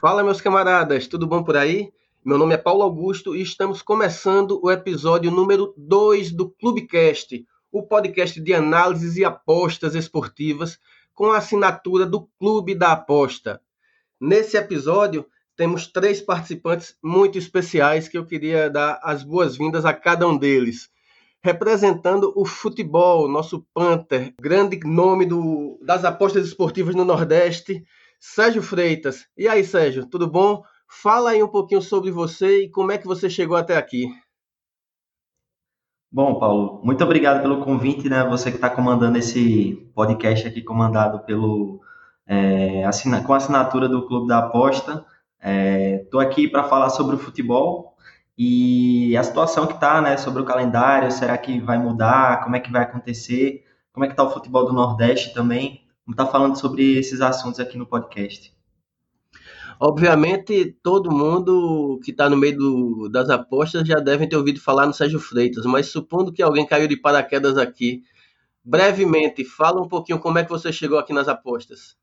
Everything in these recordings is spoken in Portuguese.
Fala, meus camaradas, tudo bom por aí? Meu nome é Paulo Augusto e estamos começando o episódio número 2 do Clubecast, o podcast de análises e apostas esportivas com a assinatura do Clube da Aposta. Nesse episódio, temos três participantes muito especiais que eu queria dar as boas-vindas a cada um deles. Representando o futebol, nosso Panther, grande nome do, das apostas esportivas no Nordeste, Sérgio Freitas. E aí, Sérgio, tudo bom? Fala aí um pouquinho sobre você e como é que você chegou até aqui. Bom, Paulo, muito obrigado pelo convite, né? Você que está comandando esse podcast aqui, comandado pelo é, assina, com a assinatura do Clube da Aposta. Estou é, aqui para falar sobre o futebol e a situação que está, né? Sobre o calendário, será que vai mudar? Como é que vai acontecer? Como é que está o futebol do Nordeste também? Vamos estar tá falando sobre esses assuntos aqui no podcast. Obviamente, todo mundo que está no meio do, das apostas já deve ter ouvido falar no Sérgio Freitas, mas supondo que alguém caiu de paraquedas aqui, brevemente, fala um pouquinho como é que você chegou aqui nas apostas.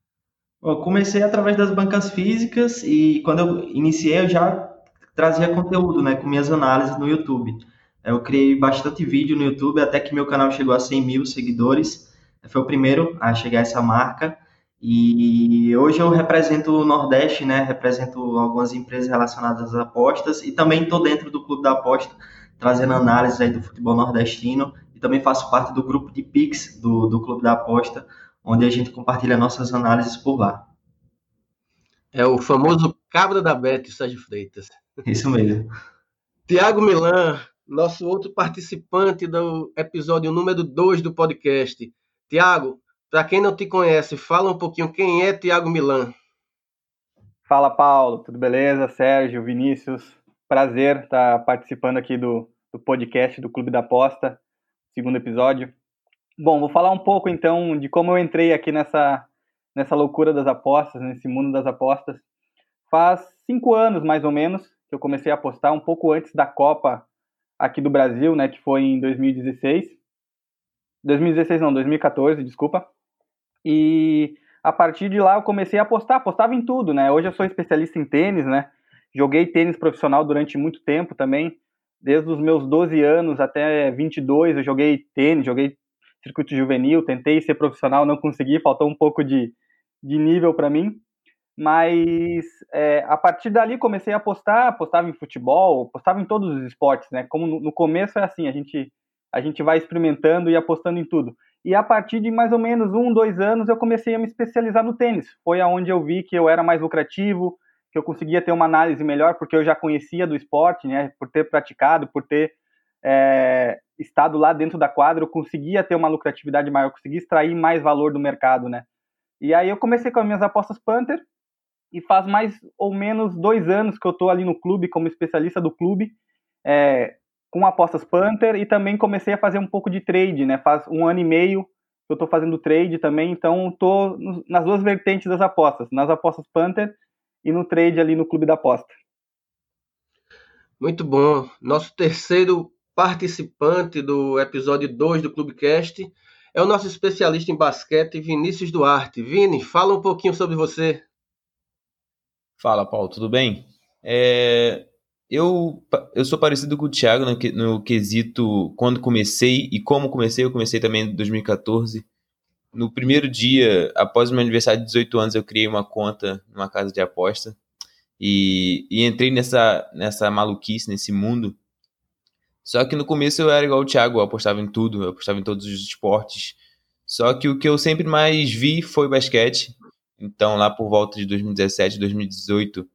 Eu comecei através das bancas físicas e quando eu iniciei eu já trazia conteúdo, né, com minhas análises no YouTube. Eu criei bastante vídeo no YouTube até que meu canal chegou a 100 mil seguidores foi o primeiro a chegar a essa marca. E hoje eu represento o Nordeste, né? Represento algumas empresas relacionadas às apostas e também estou dentro do Clube da Aposta, trazendo análises aí do futebol nordestino e também faço parte do grupo de Pix do, do Clube da Aposta, onde a gente compartilha nossas análises por lá. É o famoso cabra da Bete, Sérgio Freitas. Isso mesmo. Tiago Milan, nosso outro participante do episódio número 2 do podcast. Tiago, para quem não te conhece, fala um pouquinho quem é Tiago Milan. Fala, Paulo, tudo beleza? Sérgio, Vinícius, prazer estar participando aqui do, do podcast do Clube da Aposta, segundo episódio. Bom, vou falar um pouco então de como eu entrei aqui nessa, nessa loucura das apostas, nesse mundo das apostas. Faz cinco anos, mais ou menos, que eu comecei a apostar, um pouco antes da Copa aqui do Brasil, né, que foi em 2016. 2016 não, 2014, desculpa. E a partir de lá eu comecei a apostar, apostava em tudo, né? Hoje eu sou especialista em tênis, né? Joguei tênis profissional durante muito tempo também. Desde os meus 12 anos até 22 eu joguei tênis, joguei circuito juvenil, tentei ser profissional, não consegui, faltou um pouco de, de nível para mim. Mas é, a partir dali comecei a apostar, apostava em futebol, apostava em todos os esportes, né? Como no, no começo é assim, a gente a gente vai experimentando e apostando em tudo. E a partir de mais ou menos um, dois anos, eu comecei a me especializar no tênis. Foi aonde eu vi que eu era mais lucrativo, que eu conseguia ter uma análise melhor, porque eu já conhecia do esporte, né? Por ter praticado, por ter é, estado lá dentro da quadra, eu conseguia ter uma lucratividade maior, conseguia extrair mais valor do mercado, né? E aí eu comecei com as minhas apostas Panther, e faz mais ou menos dois anos que eu estou ali no clube, como especialista do clube. É, com apostas Panther e também comecei a fazer um pouco de trade, né? Faz um ano e meio que eu estou fazendo trade também, então estou nas duas vertentes das apostas, nas apostas Panther e no trade ali no clube da aposta. Muito bom. Nosso terceiro participante do episódio 2 do Clubecast é o nosso especialista em basquete, Vinícius Duarte. Vini, fala um pouquinho sobre você. Fala, Paulo, tudo bem? É, eu, eu sou parecido com o Thiago no, no quesito quando comecei e como comecei. Eu comecei também em 2014. No primeiro dia, após o meu aniversário de 18 anos, eu criei uma conta numa casa de aposta e, e entrei nessa, nessa maluquice, nesse mundo. Só que no começo eu era igual o Thiago, eu apostava em tudo, eu apostava em todos os esportes. Só que o que eu sempre mais vi foi basquete. Então, lá por volta de 2017, 2018,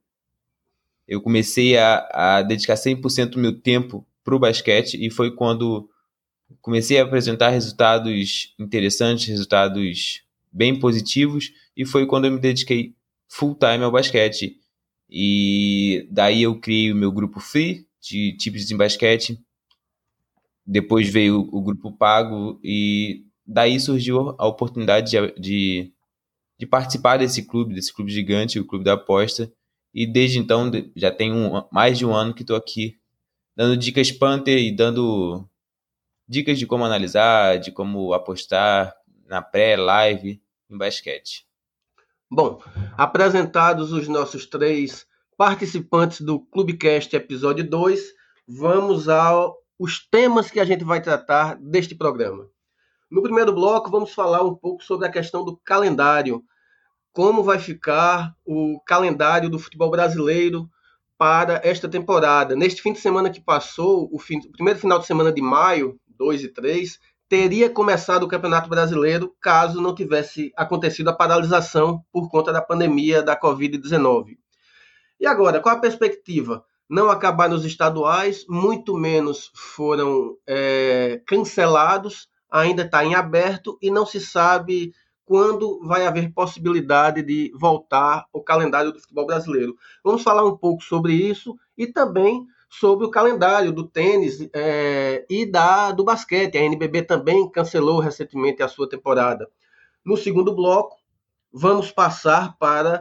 eu comecei a, a dedicar 100% do meu tempo para o basquete e foi quando comecei a apresentar resultados interessantes, resultados bem positivos e foi quando eu me dediquei full time ao basquete. E daí eu criei o meu grupo free de tipos em basquete. Depois veio o grupo pago e daí surgiu a oportunidade de, de, de participar desse clube, desse clube gigante, o clube da aposta. E desde então, já tem um, mais de um ano que estou aqui dando dicas Panther e dando dicas de como analisar, de como apostar na pré-live em basquete. Bom, apresentados os nossos três participantes do Clubecast episódio 2, vamos aos temas que a gente vai tratar deste programa. No primeiro bloco, vamos falar um pouco sobre a questão do calendário. Como vai ficar o calendário do futebol brasileiro para esta temporada? Neste fim de semana que passou, o, fim, o primeiro final de semana de maio, 2 e 3, teria começado o Campeonato Brasileiro caso não tivesse acontecido a paralisação por conta da pandemia da Covid-19. E agora, qual a perspectiva? Não acabar nos estaduais, muito menos foram é, cancelados, ainda está em aberto e não se sabe quando vai haver possibilidade de voltar o calendário do futebol brasileiro. Vamos falar um pouco sobre isso e também sobre o calendário do tênis é, e da do basquete. A NBB também cancelou recentemente a sua temporada. No segundo bloco, vamos passar para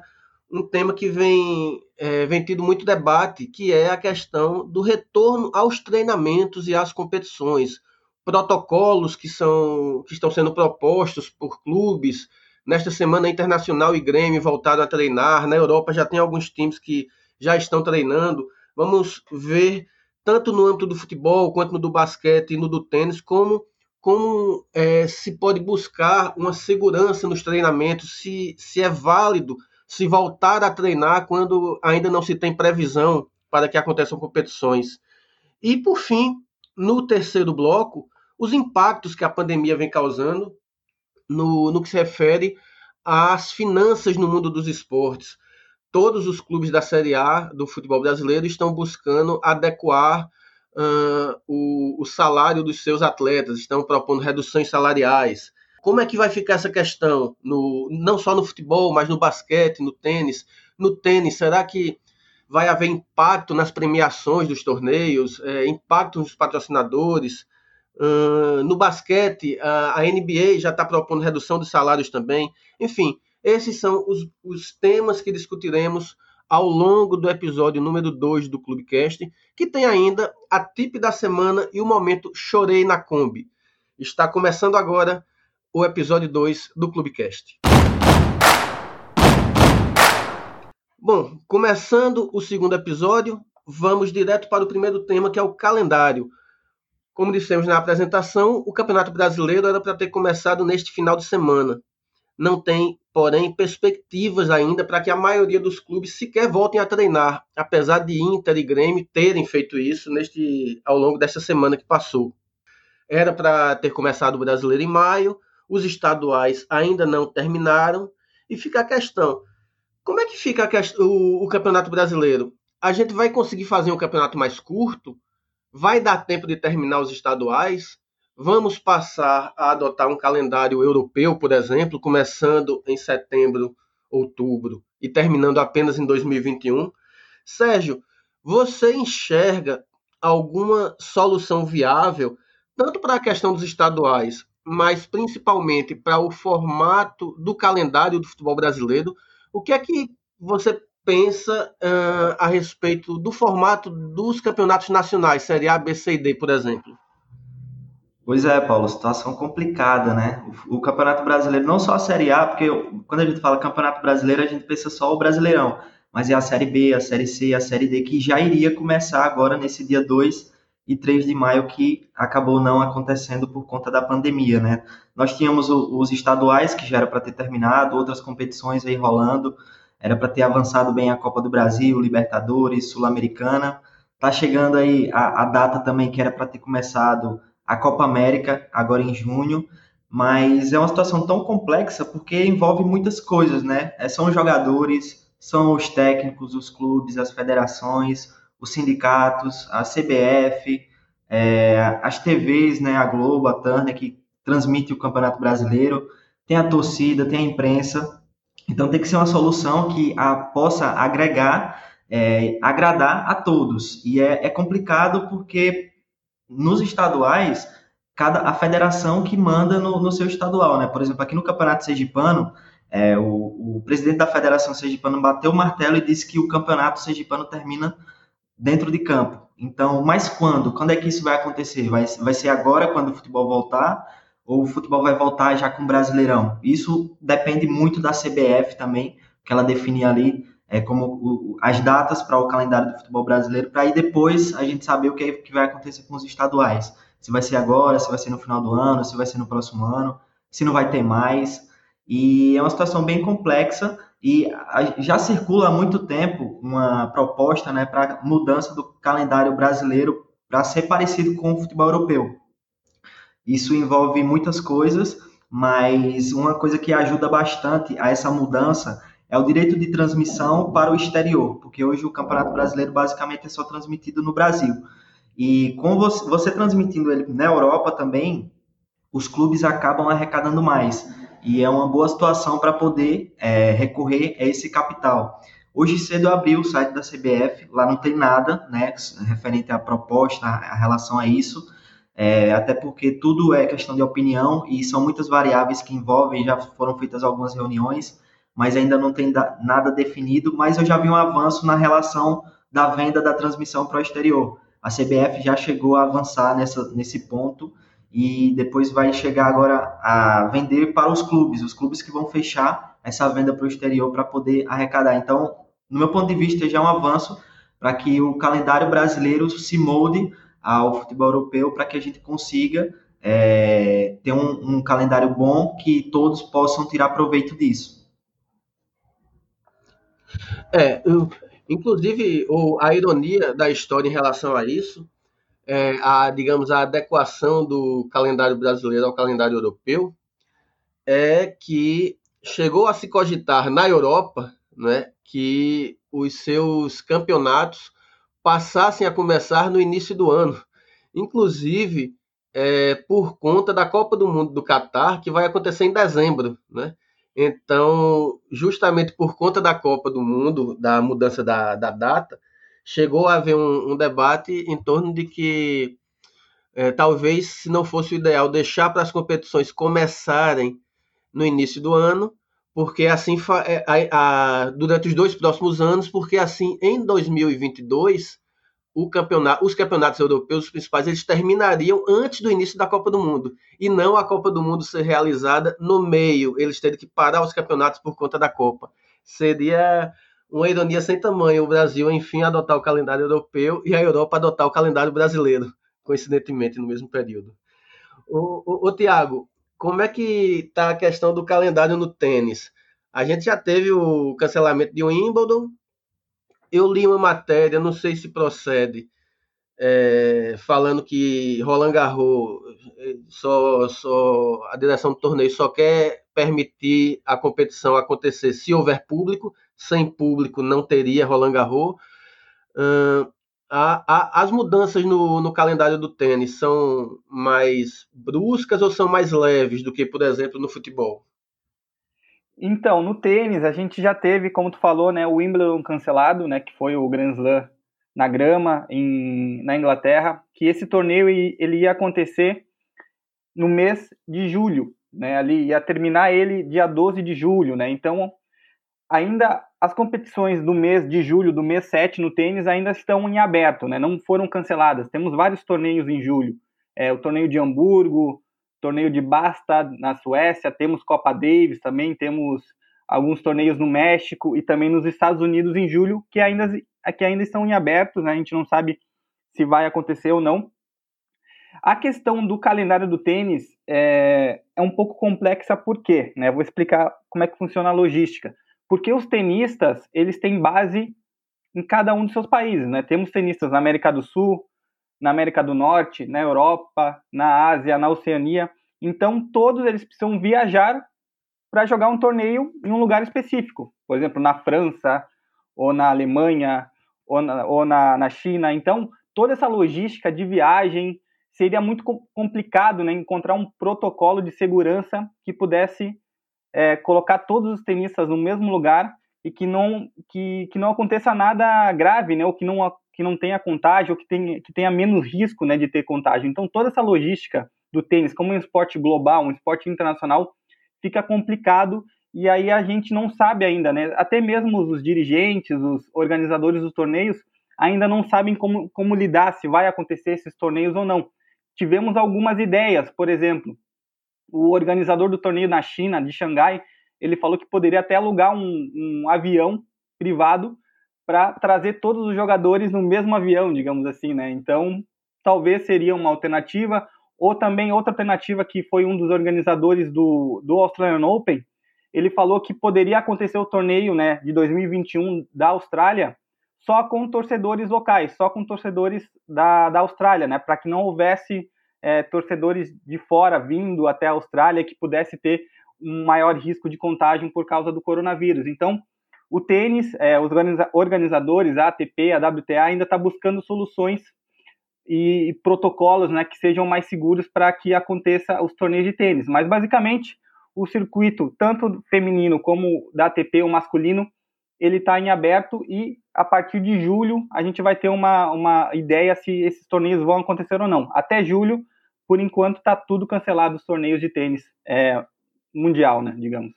um tema que vem, é, vem tido muito debate, que é a questão do retorno aos treinamentos e às competições. Protocolos que, são, que estão sendo propostos por clubes. Nesta semana, Internacional e Grêmio voltaram a treinar. Na Europa já tem alguns times que já estão treinando. Vamos ver, tanto no âmbito do futebol, quanto no do basquete e no do tênis, como como é, se pode buscar uma segurança nos treinamentos, se, se é válido se voltar a treinar quando ainda não se tem previsão para que aconteçam competições. E, por fim, no terceiro bloco, os impactos que a pandemia vem causando no, no que se refere às finanças no mundo dos esportes. Todos os clubes da Série A do futebol brasileiro estão buscando adequar uh, o, o salário dos seus atletas, estão propondo reduções salariais. Como é que vai ficar essa questão, no, não só no futebol, mas no basquete, no tênis? No tênis, será que vai haver impacto nas premiações dos torneios, é, impacto nos patrocinadores? No basquete, a, a NBA já está propondo redução de salários também. Enfim, esses são os, os temas que discutiremos ao longo do episódio número 2 do Clubecast, que tem ainda a tip da semana e o momento Chorei na Kombi. Está começando agora o episódio 2 do Clubecast. Bom, começando o segundo episódio, vamos direto para o primeiro tema, que é o calendário. Como dissemos na apresentação, o Campeonato Brasileiro era para ter começado neste final de semana. Não tem, porém, perspectivas ainda para que a maioria dos clubes sequer voltem a treinar, apesar de Inter e Grêmio terem feito isso neste ao longo dessa semana que passou. Era para ter começado o Brasileiro em maio, os estaduais ainda não terminaram e fica a questão: como é que fica o, o Campeonato Brasileiro? A gente vai conseguir fazer um campeonato mais curto? Vai dar tempo de terminar os estaduais? Vamos passar a adotar um calendário europeu, por exemplo, começando em setembro, outubro e terminando apenas em 2021? Sérgio, você enxerga alguma solução viável, tanto para a questão dos estaduais, mas principalmente para o formato do calendário do futebol brasileiro. O que é que você pensa uh, a respeito do formato dos campeonatos nacionais, Série A, B, C e D, por exemplo? Pois é, Paulo, situação complicada, né? O, o, Campeonato Brasileiro, não só a Série A, porque quando a gente fala Campeonato Brasileiro, a gente pensa só o Brasileirão, mas é a Série B, a Série C, a Série D, que já iria começar agora nesse dia 2 e 3 de maio, que acabou não acontecendo por conta da pandemia, né? Nós tínhamos os estaduais, que já era para ter terminado, outras competições aí rolando, era para ter avançado bem a Copa do Brasil, Libertadores, Sul-Americana. Tá chegando aí a, a data também que era para ter começado a Copa América, agora em junho, mas é uma situação tão complexa porque envolve muitas coisas, né? É, são os jogadores, são os técnicos, os clubes, as federações, os sindicatos, a CBF, é, as TVs, né, a Globo, a Turner, que transmite o Campeonato Brasileiro, tem a torcida, tem a imprensa. Então tem que ser uma solução que a, possa agregar, é, agradar a todos. E é, é, complicado porque nos estaduais, cada a federação que manda no, no seu estadual, né? Por exemplo, aqui no Campeonato Sergipano, é, o, o, presidente da Federação Sergipano bateu o martelo e disse que o Campeonato Sergipano termina dentro de campo. Então, mas quando? Quando é que isso vai acontecer? Vai, vai ser agora, quando o futebol voltar? Ou o futebol vai voltar já com o Brasileirão? Isso depende muito da CBF também, que ela define ali é, como o, as datas para o calendário do futebol brasileiro, para aí depois a gente saber o que, que vai acontecer com os estaduais. Se vai ser agora, se vai ser no final do ano, se vai ser no próximo ano, se não vai ter mais. E é uma situação bem complexa e já circula há muito tempo uma proposta né, para mudança do calendário brasileiro para ser parecido com o futebol europeu. Isso envolve muitas coisas, mas uma coisa que ajuda bastante a essa mudança é o direito de transmissão para o exterior, porque hoje o Campeonato Brasileiro basicamente é só transmitido no Brasil. E com você, você transmitindo ele na Europa também, os clubes acabam arrecadando mais. E é uma boa situação para poder é, recorrer a esse capital. Hoje cedo eu abri o site da CBF, lá não tem nada né, referente à proposta, a relação a isso é, até porque tudo é questão de opinião e são muitas variáveis que envolvem, já foram feitas algumas reuniões, mas ainda não tem nada definido, mas eu já vi um avanço na relação da venda da transmissão para o exterior. A CBF já chegou a avançar nessa, nesse ponto e depois vai chegar agora a vender para os clubes, os clubes que vão fechar essa venda para o exterior para poder arrecadar. Então, no meu ponto de vista, já é um avanço para que o calendário brasileiro se molde ao futebol europeu para que a gente consiga é, ter um, um, calendário bom que todos possam tirar proveito disso. É, inclusive a ironia da história em relação a isso é a, digamos, a adequação do calendário brasileiro ao calendário europeu é que chegou a se cogitar na Europa, né, que os seus campeonatos passassem a começar no início do ano, inclusive é, por conta da Copa do Mundo do Catar, que vai acontecer em dezembro, né? Então, justamente por conta da Copa do Mundo, da mudança da, da data, chegou a haver um, um debate em torno de que é, talvez, se não fosse o ideal, deixar para as competições começarem no início do ano, porque assim é, a, a, durante os dois próximos anos, porque assim em 2022 o campeonato, os campeonatos europeus principais eles terminariam antes do início da Copa do Mundo e não a Copa do Mundo ser realizada no meio, eles terem que parar os campeonatos por conta da Copa. Seria uma ironia sem tamanho o Brasil enfim adotar o calendário europeu e a Europa adotar o calendário brasileiro, coincidentemente no mesmo período. O, o, o Tiago, como é que está a questão do calendário no tênis? A gente já teve o cancelamento de Wimbledon. Eu li uma matéria, não sei se procede, é, falando que Roland Garros, só, só, a direção do torneio só quer permitir a competição acontecer se houver público. Sem público não teria Roland Garros. Uh, a, a, as mudanças no, no, calendário do tênis são mais bruscas ou são mais leves do que, por exemplo, no futebol? Então, no tênis, a gente já teve, como tu falou, né, o Wimbledon cancelado, né, que foi o Grand Slam na grama em, na Inglaterra, que esse torneio ele ia acontecer no mês de julho, né, ali ia terminar ele dia 12 de julho, né, então ainda as competições do mês de julho, do mês 7 no tênis, ainda estão em aberto, né? não foram canceladas. Temos vários torneios em julho. É, o torneio de Hamburgo, torneio de Basta na Suécia, temos Copa Davis também, temos alguns torneios no México e também nos Estados Unidos em julho, que ainda, que ainda estão em aberto, né? a gente não sabe se vai acontecer ou não. A questão do calendário do tênis é, é um pouco complexa, por quê? Né? Vou explicar como é que funciona a logística porque os tenistas eles têm base em cada um dos seus países, né? Temos tenistas na América do Sul, na América do Norte, na Europa, na Ásia, na Oceania. Então todos eles precisam viajar para jogar um torneio em um lugar específico, por exemplo, na França ou na Alemanha ou na, ou na, na China. Então toda essa logística de viagem seria muito complicado, né? Encontrar um protocolo de segurança que pudesse é, colocar todos os tenistas no mesmo lugar e que não que, que não aconteça nada grave, né? Ou que não que não tenha contágio, ou que tenha, que tenha menos risco, né, de ter contágio. Então toda essa logística do tênis, como um esporte global, um esporte internacional, fica complicado e aí a gente não sabe ainda, né? Até mesmo os dirigentes, os organizadores dos torneios ainda não sabem como, como lidar, se vai acontecer esses torneios ou não. Tivemos algumas ideias, por exemplo, o organizador do torneio na China, de Xangai, ele falou que poderia até alugar um, um avião privado para trazer todos os jogadores no mesmo avião, digamos assim, né? Então, talvez seria uma alternativa, ou também outra alternativa que foi um dos organizadores do, do Australian Open, ele falou que poderia acontecer o torneio, né, de 2021 da Austrália só com torcedores locais, só com torcedores da, da Austrália, né, para que não houvesse é, torcedores de fora vindo até a Austrália que pudesse ter um maior risco de contágio por causa do coronavírus. Então, o tênis, é, os organizadores, a ATP, a WTA, ainda está buscando soluções e, protocolos né, que sejam mais seguros para que aconteça os torneios de tênis. Mas, basicamente, o circuito, tanto feminino como da ATP, o masculino, ele está em aberto e a partir de julho a gente vai ter uma, uma ideia se esses torneios vão acontecer ou não. Até julho, por enquanto, está tudo cancelado os torneios de tênis é, mundial, né, digamos.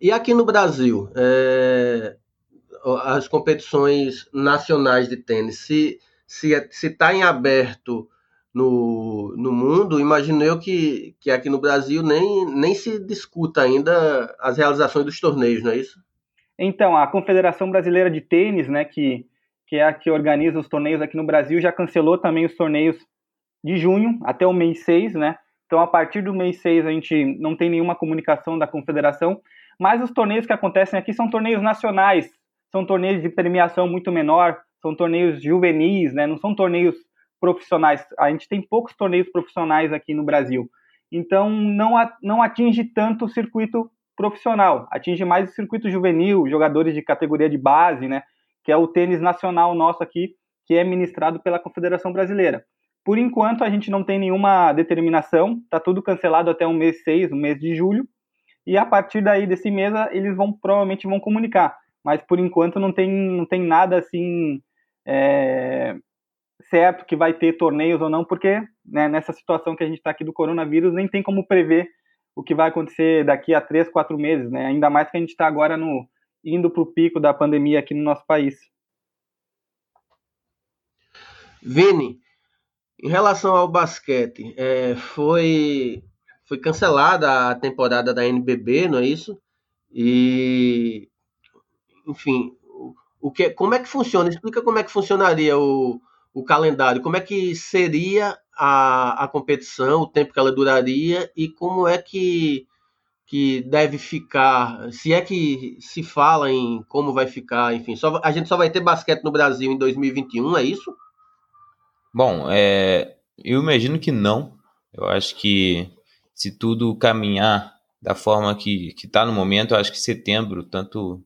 E aqui no Brasil, é, as competições nacionais de tênis, se se é, está em aberto no, no mundo, imagino eu que, que aqui no Brasil nem, nem se discuta ainda as realizações dos torneios, não é isso? Então, a Confederação Brasileira de Tênis, né, que, que é a que organiza os torneios aqui no Brasil, já cancelou também os torneios de junho até o mês 6, né? Então, a partir do mês 6, a gente não tem nenhuma comunicação da confederação, mas os torneios que acontecem aqui são torneios nacionais, são torneios de premiação muito menor, são torneios juvenis, né? Não são torneios profissionais. A gente tem poucos torneios profissionais aqui no Brasil. Então, não, não atinge tanto o circuito profissional, atinge mais o circuito juvenil, jogadores de categoria de base, né? Que é o tênis nacional nosso aqui, que é ministrado pela Confederação Brasileira. Por enquanto, a gente não tem nenhuma determinação, está tudo cancelado até o mês 6, o mês de julho, e a partir daí desse mês eles vão provavelmente vão comunicar, mas por enquanto não tem, não tem nada assim é, certo que vai ter torneios ou não, porque né, nessa situação que a gente está aqui do coronavírus nem tem como prever o que vai acontecer daqui a três, quatro meses, né? Ainda mais que a gente está agora no indo para o pico da pandemia aqui no nosso país. Vini, em relação ao basquete, é, foi, foi cancelada a temporada da NBB, não é isso? E, enfim, o que, como é que funciona? Explica como é que funcionaria o, o calendário, como é que seria a, a competição, o tempo que ela duraria e como é que, que deve ficar, se é que se fala em como vai ficar, enfim, só, a gente só vai ter basquete no Brasil em 2021, é isso? Bom, é, eu imagino que não. Eu acho que se tudo caminhar da forma que está no momento, eu acho que setembro, tanto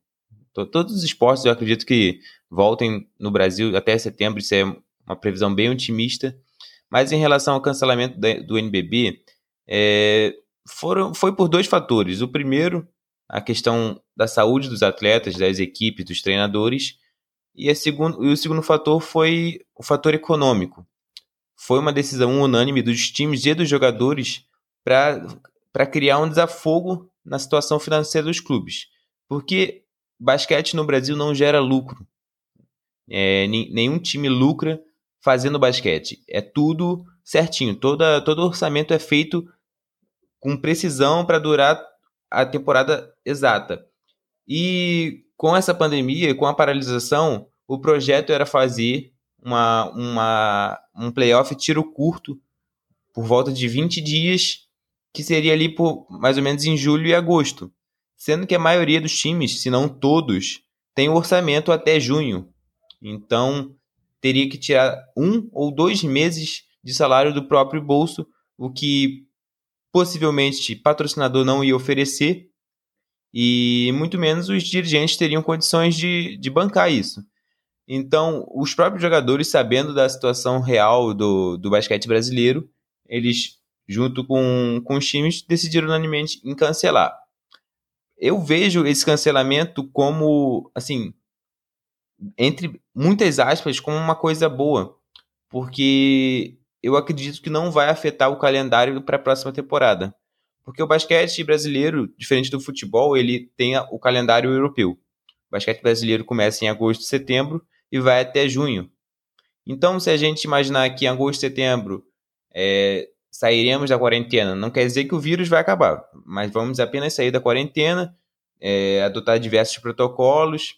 todos os esportes, eu acredito que voltem no Brasil até setembro, isso é uma previsão bem otimista. Mas em relação ao cancelamento do NBB, é, foram, foi por dois fatores. O primeiro, a questão da saúde dos atletas, das equipes, dos treinadores, e, segundo, e o segundo fator foi o fator econômico. Foi uma decisão unânime dos times e dos jogadores para criar um desafogo na situação financeira dos clubes. Porque basquete no Brasil não gera lucro. É, nenhum time lucra fazendo basquete. É tudo certinho. Toda, todo orçamento é feito com precisão para durar a temporada exata. E com essa pandemia, com a paralisação, o projeto era fazer uma, uma, um playoff tiro curto por volta de 20 dias, que seria ali por mais ou menos em julho e agosto. Sendo que a maioria dos times, se não todos, tem orçamento até junho. Então, teria que tirar um ou dois meses de salário do próprio bolso, o que possivelmente patrocinador não ia oferecer, e muito menos os dirigentes teriam condições de, de bancar isso. Então, os próprios jogadores, sabendo da situação real do, do basquete brasileiro, eles, junto com, com os times, decidiram unanimemente em cancelar. Eu vejo esse cancelamento como, assim, entre muitas aspas, como uma coisa boa, porque eu acredito que não vai afetar o calendário para a próxima temporada. Porque o basquete brasileiro, diferente do futebol, ele tem o calendário europeu. O basquete brasileiro começa em agosto, setembro e vai até junho. Então, se a gente imaginar que em agosto, setembro é, sairemos da quarentena. Não quer dizer que o vírus vai acabar, mas vamos apenas sair da quarentena, é, adotar diversos protocolos.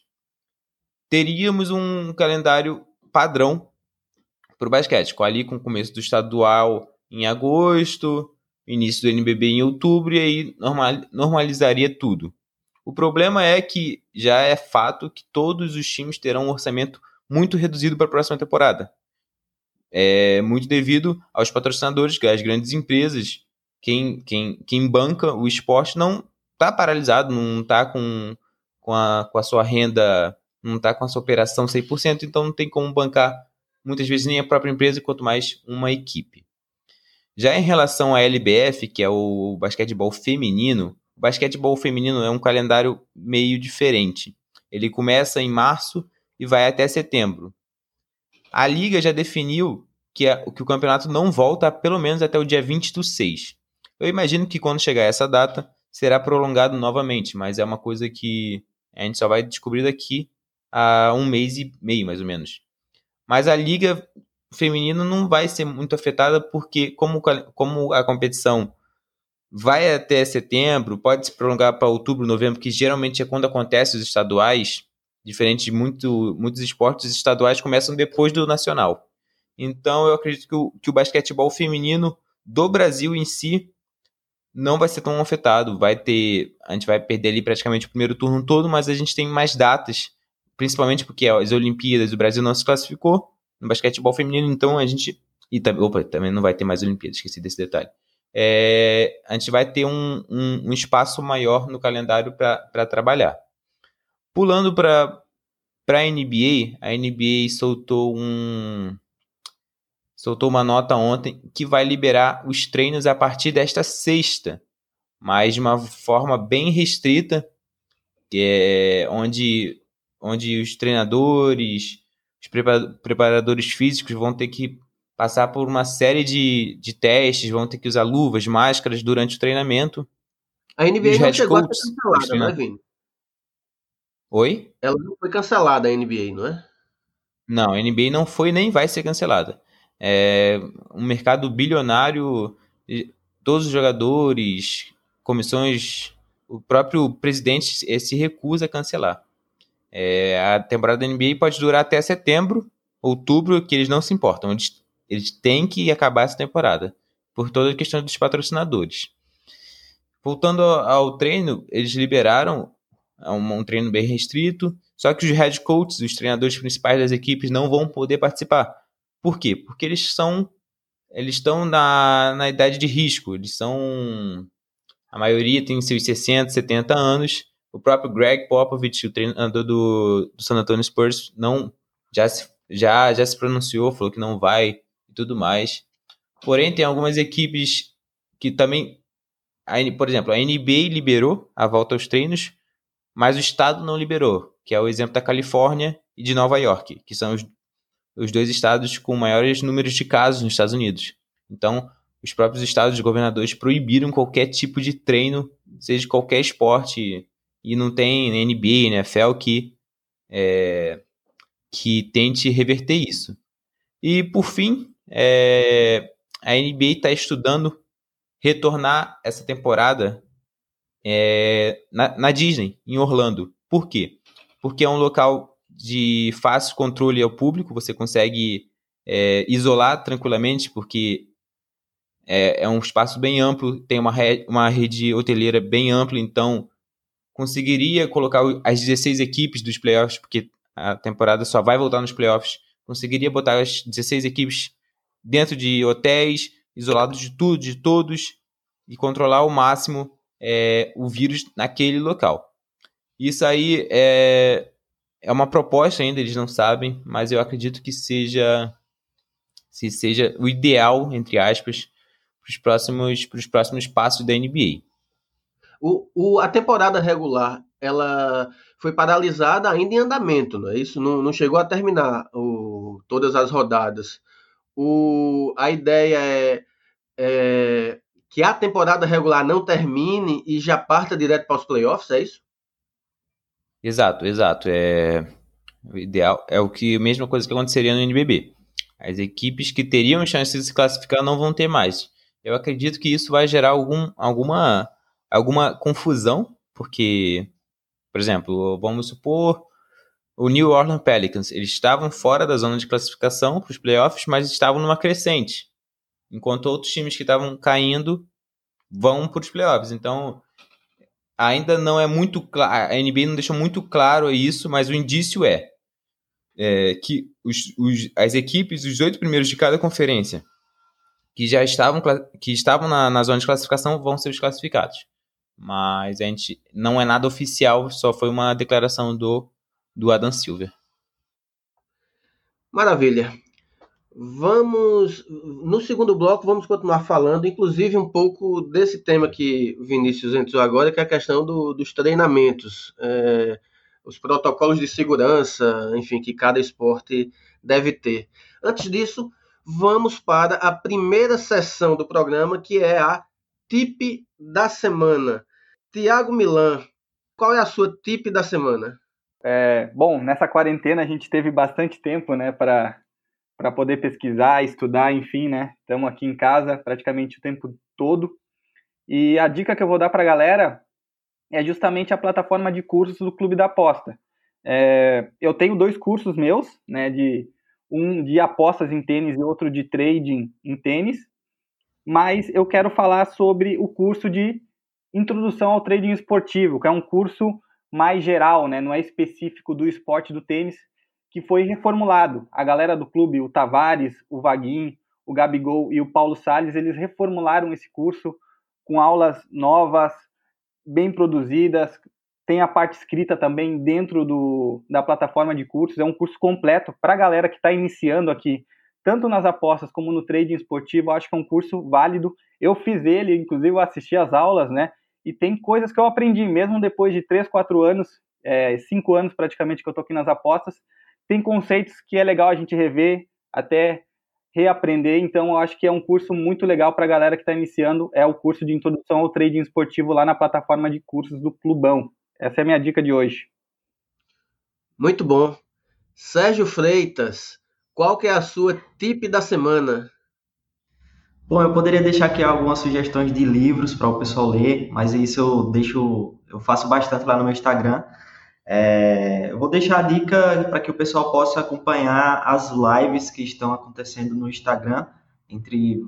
Teríamos um calendário padrão para o basquete, com ali com o começo do estadual em agosto, início do NBB em outubro e aí normal, normalizaria tudo. O problema é que já é fato que todos os times terão um orçamento muito reduzido para a próxima temporada. É muito devido aos patrocinadores, as grandes empresas, quem, quem, quem banca o esporte não está paralisado, não está com, com, a, com a sua renda, não está com a sua operação 100%, então não tem como bancar muitas vezes nem a própria empresa, quanto mais uma equipe. Já em relação à LBF, que é o basquetebol feminino, o basquetebol feminino é um calendário meio diferente. Ele começa em março e vai até setembro. A liga já definiu que, a, que o campeonato não volta pelo menos até o dia 20 do 6. Eu imagino que quando chegar essa data será prolongado novamente, mas é uma coisa que a gente só vai descobrir daqui a um mês e meio, mais ou menos. Mas a liga feminino não vai ser muito afetada porque como, como a competição vai até setembro, pode se prolongar para outubro, novembro, que geralmente é quando acontece os estaduais, diferente de muito, muitos esportes estaduais começam depois do nacional. Então eu acredito que o, que o basquetebol feminino do Brasil em si não vai ser tão afetado. Vai ter. A gente vai perder ali praticamente o primeiro turno todo, mas a gente tem mais datas, principalmente porque as Olimpíadas o Brasil não se classificou no basquetebol feminino, então a gente. E também, opa, também não vai ter mais Olimpíadas, esqueci desse detalhe. É, a gente vai ter um, um, um espaço maior no calendário para trabalhar. Pulando para a NBA, a NBA soltou um soltou uma nota ontem que vai liberar os treinos a partir desta sexta, mas de uma forma bem restrita, é onde, onde os treinadores, os preparadores físicos vão ter que passar por uma série de, de testes, vão ter que usar luvas, máscaras durante o treinamento. A NBA não chegou coaches, a ser cancelada, não é, Vini? Oi? Ela não foi cancelada, a NBA, não é? Não, a NBA não foi nem vai ser cancelada. É um mercado bilionário, todos os jogadores, comissões, o próprio presidente se recusa a cancelar. É, a temporada da NBA pode durar até setembro, outubro, que eles não se importam. Eles, eles têm que acabar essa temporada, por toda a questão dos patrocinadores. Voltando ao, ao treino, eles liberaram um, um, treino bem restrito, só que os head coaches, os treinadores principais das equipes, não vão poder participar. Por quê? Porque eles são eles estão na, na idade de risco, eles são a maioria tem seus 60, 70 anos o próprio Greg Popovich, o treinador do, do San Antonio Spurs, não já se, já, já se pronunciou, falou que não vai e tudo mais. Porém, tem algumas equipes que também, a, por exemplo, a NBA liberou a volta aos treinos, mas o estado não liberou, que é o exemplo da Califórnia e de Nova York, que são os, os dois estados com maiores números de casos nos Estados Unidos. Então, os próprios estados e governadores proibiram qualquer tipo de treino, seja de qualquer esporte, e não tem NBA, NFL que, é, que tente reverter isso. E por fim, é, a NBA está estudando retornar essa temporada é, na, na, Disney, em Orlando. Por quê? Porque é um local de fácil controle ao público, você consegue é, isolar tranquilamente, porque é, é, um espaço bem amplo, tem uma, re, uma rede hoteleira bem ampla, então conseguiria colocar as 16 equipes dos playoffs, porque a temporada só vai voltar nos playoffs, conseguiria botar as 16 equipes dentro de hotéis, isolados de tudo, de todos, e controlar ao máximo é, o vírus naquele local. Isso aí é, é uma proposta ainda, eles não sabem, mas eu acredito que seja se seja o ideal, entre aspas, para os próximos, próximos passos da NBA. O, o, a temporada regular ela foi paralisada ainda em andamento, não é isso? Não, não chegou a terminar o, todas as rodadas. O, a ideia é, é, que a temporada regular não termine e já parta direto para os playoffs, é isso? Exato, exato. É o ideal é o que a mesma coisa que aconteceria no NBB. As equipes que teriam chance de se classificar não vão ter mais. Eu acredito que isso vai gerar algum, alguma, alguma confusão, porque, por exemplo, vamos supor o New Orleans Pelicans. Eles estavam fora da zona de classificação para os playoffs, mas estavam numa crescente. Enquanto outros times que estavam caindo vão para os playoffs. Então, ainda não é muito claro. A NBA não deixou muito claro isso, mas o indício é, é que os, os, as equipes, os oito primeiros de cada conferência, que já estavam, que estavam na, na zona de classificação, vão ser os classificados. Mas a gente não é nada oficial, só foi uma declaração do do Adam Silver. Maravilha. Vamos no segundo bloco vamos continuar falando, inclusive um pouco desse tema que Vinícius entrou agora, que é a questão do, dos treinamentos, é, os protocolos de segurança, enfim, que cada esporte deve ter. Antes disso, vamos para a primeira sessão do programa, que é a tip da semana. Tiago Milan, qual é a sua tip da semana? É, bom, nessa quarentena a gente teve bastante tempo, né, para para poder pesquisar, estudar, enfim, né? Estamos aqui em casa praticamente o tempo todo. E a dica que eu vou dar para a galera é justamente a plataforma de cursos do Clube da Aposta. É, eu tenho dois cursos meus, né, de um de apostas em tênis e outro de trading em tênis, mas eu quero falar sobre o curso de introdução ao trading esportivo, que é um curso mais geral, né, não é específico do esporte do tênis, que foi reformulado. A galera do clube, o Tavares, o Vaguinho, o Gabigol e o Paulo Sales, eles reformularam esse curso com aulas novas, bem produzidas. Tem a parte escrita também dentro do, da plataforma de cursos. É um curso completo para a galera que está iniciando aqui, tanto nas apostas como no trading esportivo. Acho que é um curso válido. Eu fiz ele, inclusive eu assisti as aulas, né? e tem coisas que eu aprendi, mesmo depois de 3, 4 anos, é, 5 anos praticamente que eu tô aqui nas apostas, tem conceitos que é legal a gente rever, até reaprender, então eu acho que é um curso muito legal para a galera que está iniciando, é o curso de introdução ao trading esportivo lá na plataforma de cursos do Clubão. Essa é a minha dica de hoje. Muito bom. Sérgio Freitas, qual que é a sua tip da semana? Bom, eu poderia deixar aqui algumas sugestões de livros para o pessoal ler, mas isso eu deixo, eu faço bastante lá no meu Instagram. É, eu vou deixar a dica para que o pessoal possa acompanhar as lives que estão acontecendo no Instagram entre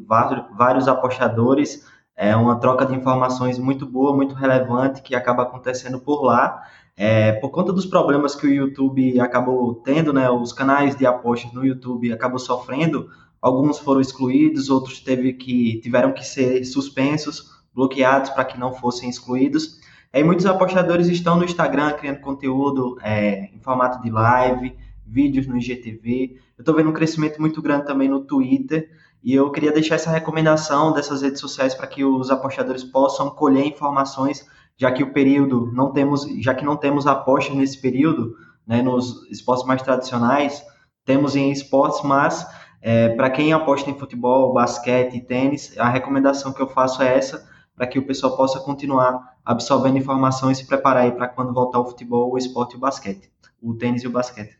vários apostadores. É uma troca de informações muito boa, muito relevante que acaba acontecendo por lá. É, por conta dos problemas que o YouTube acabou tendo, né, os canais de apostas no YouTube acabam sofrendo Alguns foram excluídos, outros teve que, tiveram que ser suspensos, bloqueados para que não fossem excluídos. E muitos apostadores estão no Instagram criando conteúdo é, em formato de live, vídeos no IGTV. Eu estou vendo um crescimento muito grande também no Twitter. E eu queria deixar essa recomendação dessas redes sociais para que os apostadores possam colher informações, já que o período não temos, já que não temos apostas nesse período, né, nos esportes mais tradicionais, temos em esportes, mas é, para quem aposta em futebol, basquete e tênis, a recomendação que eu faço é essa, para que o pessoal possa continuar absorvendo informação e se preparar aí para quando voltar o futebol, o esporte e o basquete, o tênis e o basquete.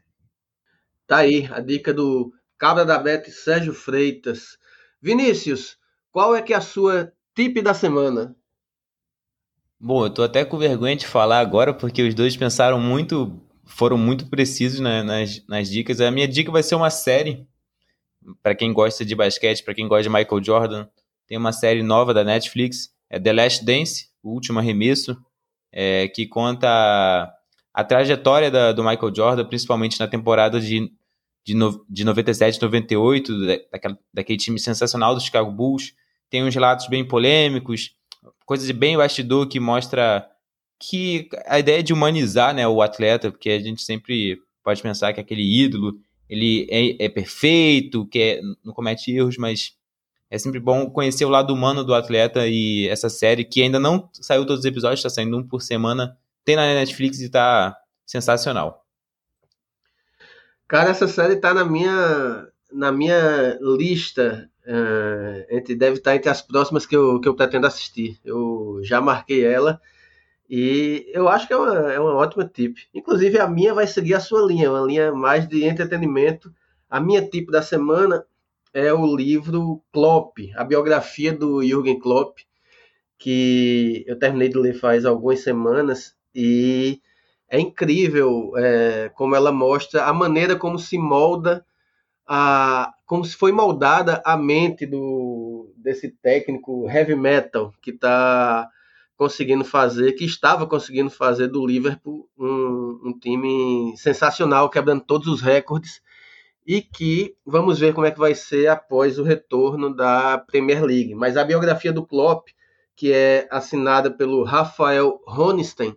Tá aí a dica do Cabra da Bet Sérgio Freitas. Vinícius, qual é que é a sua tip da semana? Bom, eu tô até com vergonha de falar agora, porque os dois pensaram muito, foram muito precisos nas, nas dicas. A minha dica vai ser uma série para quem gosta de basquete, para quem gosta de Michael Jordan, tem uma série nova da Netflix, é The Last Dance, o último arremesso, é, que conta a, a trajetória da, do Michael Jordan, principalmente na temporada de, de, no, de 97, 98, daquela, daquele time sensacional do Chicago Bulls. Tem uns relatos bem polêmicos, coisas bem bastidor que mostra que a ideia de humanizar né, o atleta, porque a gente sempre pode pensar que aquele ídolo ele é, é perfeito, que é, não comete erros, mas é sempre bom conhecer o lado humano do atleta e essa série, que ainda não saiu todos os episódios, está saindo um por semana, tem na Netflix e está sensacional. Cara, essa série está na minha, na minha lista, uh, entre, deve estar entre as próximas que eu, que eu pretendo assistir. Eu já marquei ela e eu acho que é uma, é uma ótima tip. Inclusive, a minha vai seguir a sua linha, uma linha mais de entretenimento. A minha tip da semana é o livro Klopp, a biografia do Jürgen Klopp, que eu terminei de ler faz algumas semanas e é incrível é, como ela mostra a maneira como se molda a, como se foi moldada a mente do desse técnico heavy metal que está conseguindo fazer, que estava conseguindo fazer do Liverpool um, um time sensacional, quebrando todos os recordes e que vamos ver como é que vai ser após o retorno da Premier League. Mas a biografia do Klopp, que é assinada pelo Rafael Honstein,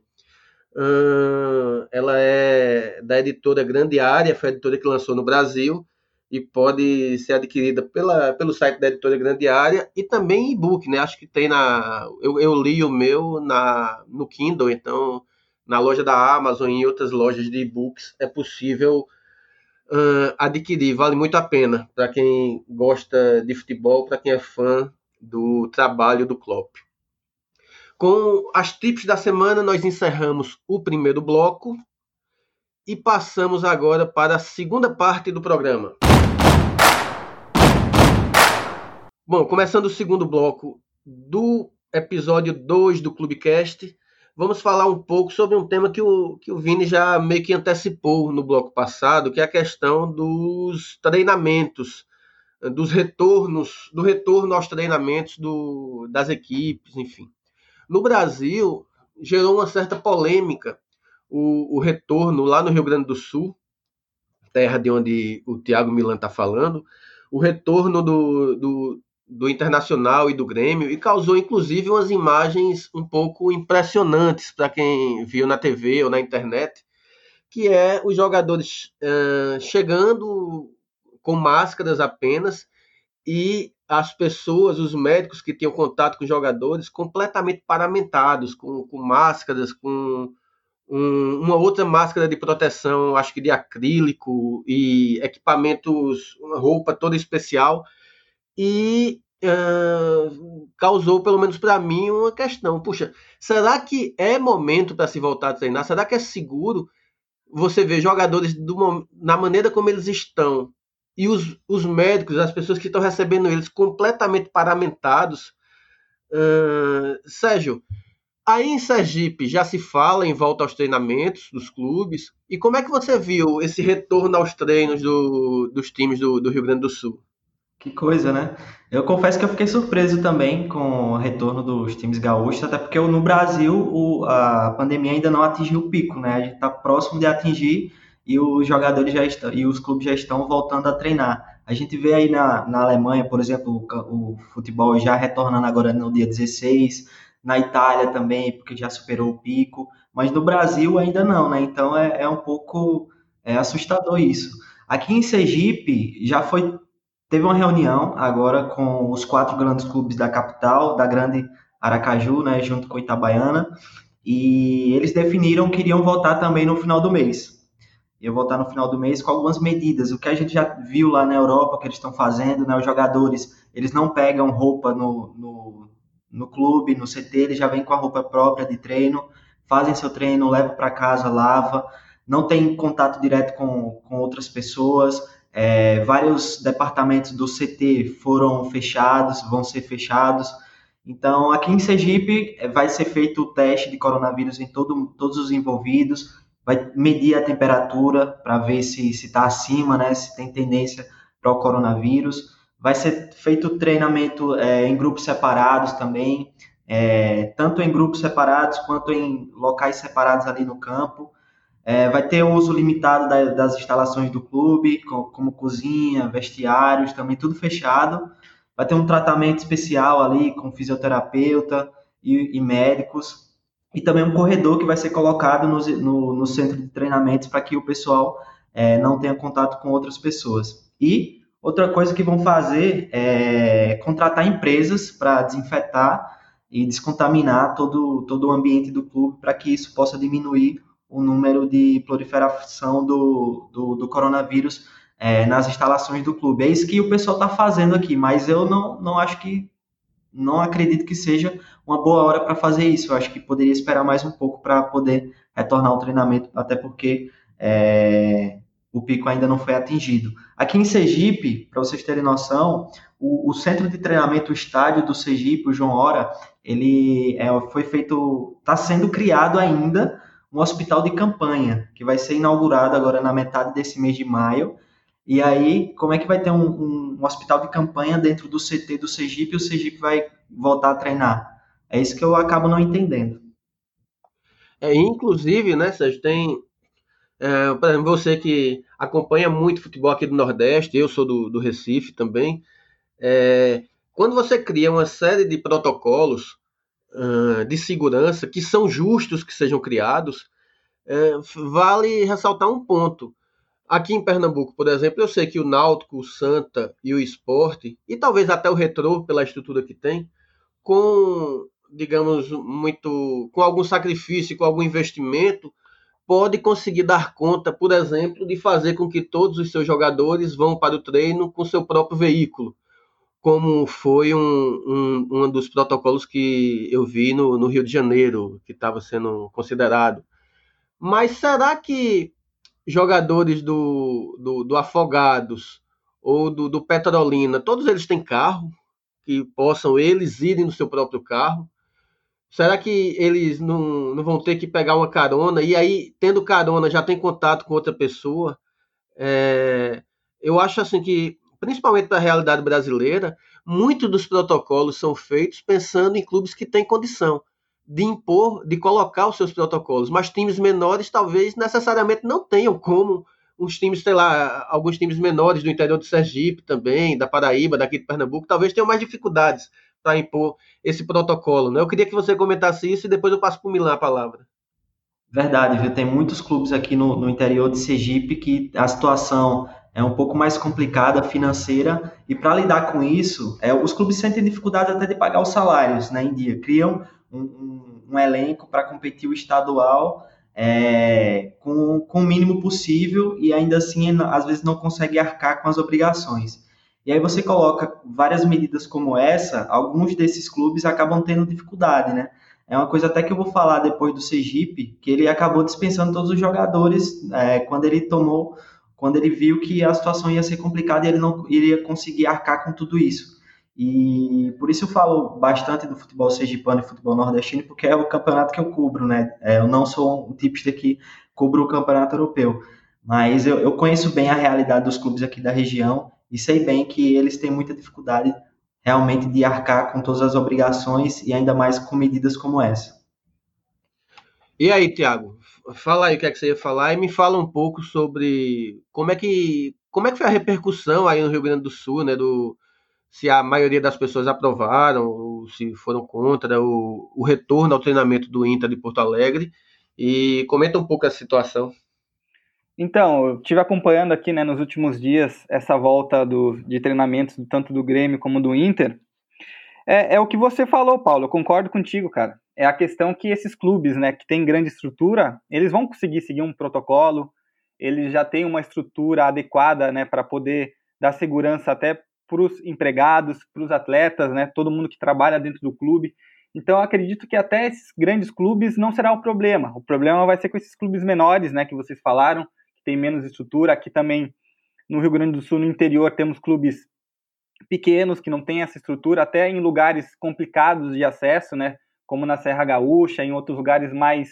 ela é da editora Grande Área, foi a editora que lançou no Brasil e pode ser adquirida pela, pelo site da editora Grande Área e também e-book, né? Acho que tem na. Eu, eu li o meu na, no Kindle, então na loja da Amazon e em outras lojas de e-books é possível uh, adquirir. Vale muito a pena para quem gosta de futebol, para quem é fã do trabalho do Klopp. Com as tips da semana, nós encerramos o primeiro bloco e passamos agora para a segunda parte do programa. Bom, começando o segundo bloco do episódio 2 do Clubecast, vamos falar um pouco sobre um tema que o, que o Vini já meio que antecipou no bloco passado, que é a questão dos treinamentos, dos retornos, do retorno aos treinamentos do, das equipes, enfim. No Brasil, gerou uma certa polêmica o, o retorno lá no Rio Grande do Sul, terra de onde o Thiago Milan está falando, o retorno do, do, do Internacional e do Grêmio e causou inclusive umas imagens um pouco impressionantes para quem viu na TV ou na internet, que é os jogadores uh, chegando com máscaras apenas e as pessoas, os médicos que tinham contato com os jogadores, completamente paramentados, com, com máscaras, com um, uma outra máscara de proteção, acho que de acrílico e equipamentos, uma roupa toda especial. E uh, causou, pelo menos para mim, uma questão. Puxa, será que é momento para se voltar a treinar? Será que é seguro você ver jogadores do, na maneira como eles estão e os, os médicos, as pessoas que estão recebendo eles completamente paramentados? Uh, Sérgio, aí em Sergipe já se fala em volta aos treinamentos dos clubes. E como é que você viu esse retorno aos treinos do, dos times do, do Rio Grande do Sul? Que coisa, né? Eu confesso que eu fiquei surpreso também com o retorno dos times gaúchos, até porque no Brasil o, a pandemia ainda não atingiu o pico, né? A gente está próximo de atingir e os jogadores já estão e os clubes já estão voltando a treinar. A gente vê aí na, na Alemanha, por exemplo, o, o futebol já retornando agora no dia 16, na Itália também, porque já superou o pico, mas no Brasil ainda não, né? Então é, é um pouco é assustador isso. Aqui em Sergipe já foi Teve uma reunião agora com os quatro grandes clubes da capital, da grande Aracaju, né, junto com Itabaiana, e eles definiram que iriam votar também no final do mês. Iam votar no final do mês com algumas medidas. O que a gente já viu lá na Europa que eles estão fazendo, né, os jogadores, eles não pegam roupa no, no, no clube, no CT, eles já vêm com a roupa própria de treino, fazem seu treino, levam para casa, lava, não tem contato direto com, com outras pessoas, é, vários departamentos do CT foram fechados, vão ser fechados. Então, aqui em Sergipe, é, vai ser feito o teste de coronavírus em todo, todos os envolvidos, vai medir a temperatura para ver se está acima, né, se tem tendência para o coronavírus. Vai ser feito treinamento é, em grupos separados também, é, tanto em grupos separados quanto em locais separados ali no campo. É, vai ter o uso limitado da, das instalações do clube, como, como, cozinha, vestiários, também tudo fechado. Vai ter um tratamento especial ali com fisioterapeuta e, e médicos. E também um corredor que vai ser colocado no, no, no centro de treinamentos para que o pessoal é, não tenha contato com outras pessoas. E outra coisa que vão fazer é contratar empresas para desinfetar e descontaminar todo, todo o ambiente do clube para que isso possa diminuir o número de proliferação do, do, do coronavírus é, nas instalações do clube. É isso que o pessoal está fazendo aqui, mas eu não, não acho que, não acredito que seja uma boa hora para fazer isso. Eu acho que poderia esperar mais um pouco para poder retornar ao treinamento, até porque é, o pico ainda não foi atingido. Aqui em Sergipe, para vocês terem noção, o, o, centro de treinamento, o estádio do Sergipe, o João Hora, ele é, foi feito, está sendo criado ainda um hospital de campanha, que vai ser inaugurado agora na metade desse mês de maio. E aí, como é que vai ter um, um, um hospital de campanha dentro do CT do Sergipe e o Sergipe vai voltar a treinar? É isso que eu acabo não entendendo. É, inclusive, né, Sérgio, tem. É, exemplo, você que acompanha muito futebol aqui do Nordeste, eu sou do, do Recife também. É, quando você cria uma série de protocolos de segurança que são justos que sejam criados, é, vale ressaltar um ponto. Aqui em Pernambuco, por exemplo, eu sei que o Náutico, o Santa e o Esporte, e talvez até o Retrô, pela estrutura que tem, com digamos, muito com algum sacrifício, com algum investimento, pode conseguir dar conta, por exemplo, de fazer com que todos os seus jogadores vão para o treino com seu próprio veículo, como foi um, um, um dos protocolos que eu vi no, no Rio de Janeiro, que estava sendo considerado. Mas será que jogadores do, do, do Afogados ou do, do Petrolina, todos eles têm carro? Que possam eles irem no seu próprio carro? Será que eles não, não vão ter que pegar uma carona? E aí, tendo carona, já tem contato com outra pessoa? É, eu acho assim que, principalmente para a realidade brasileira, muitos dos protocolos são feitos pensando em clubes que têm condição de impor, de colocar os seus protocolos. Mas times menores talvez necessariamente não tenham como uns times, sei lá, alguns times menores do interior do Sergipe também, da Paraíba, daqui de Pernambuco, talvez tenham mais dificuldades para impor esse protocolo. Né? Eu queria que você comentasse isso e depois eu passo para o Milan a palavra. Verdade, viu? Tem muitos clubes aqui no, no interior de Sergipe que a situação é um pouco mais complicada financeira e para lidar com isso, é, os clubes sentem dificuldade até de pagar os salários né, em dia. Criam um, um, um elenco para competir o estadual é, com, com o mínimo possível e ainda assim às vezes não consegue arcar com as obrigações. E aí você coloca várias medidas como essa, alguns desses clubes acabam tendo dificuldade, né? É uma coisa até que eu vou falar depois do Sergipe, que ele acabou dispensando todos os jogadores é, quando ele tomou, quando ele viu que a situação ia ser complicada e ele não iria conseguir arcar com tudo isso. E por isso eu falo bastante do futebol sergipano e futebol nordestino, porque é o campeonato que eu cubro, né? É, eu não sou um tipista que cubro o campeonato europeu, mas eu, eu conheço bem a realidade dos clubes aqui da região e sei bem que eles têm muita dificuldade realmente de arcar com todas as obrigações e ainda mais com medidas como essa. E aí, Tiago, fala aí o que, é que você ia falar e me fala um pouco sobre como é que como é que foi a repercussão aí no Rio Grande do Sul, né, do se a maioria das pessoas aprovaram ou se foram contra o, o retorno ao treinamento do Inter de Porto Alegre e comenta um pouco a situação. Então, eu estive acompanhando aqui né, nos últimos dias essa volta do, de treinamentos tanto do Grêmio como do Inter. É, é, o que você falou, Paulo, eu concordo contigo, cara. É a questão que esses clubes, né, que têm grande estrutura, eles vão conseguir seguir um protocolo, eles já têm uma estrutura adequada, né, para poder dar segurança até para os empregados, para os atletas, né, todo mundo que trabalha dentro do clube. Então, acredito que até esses grandes clubes não será o problema. O problema vai ser com esses clubes menores, né, que vocês falaram, tem menos estrutura. Aqui também, no Rio Grande do Sul, no interior, temos clubes pequenos que não têm essa estrutura, até em lugares complicados de acesso, né? Como na Serra Gaúcha, em outros lugares mais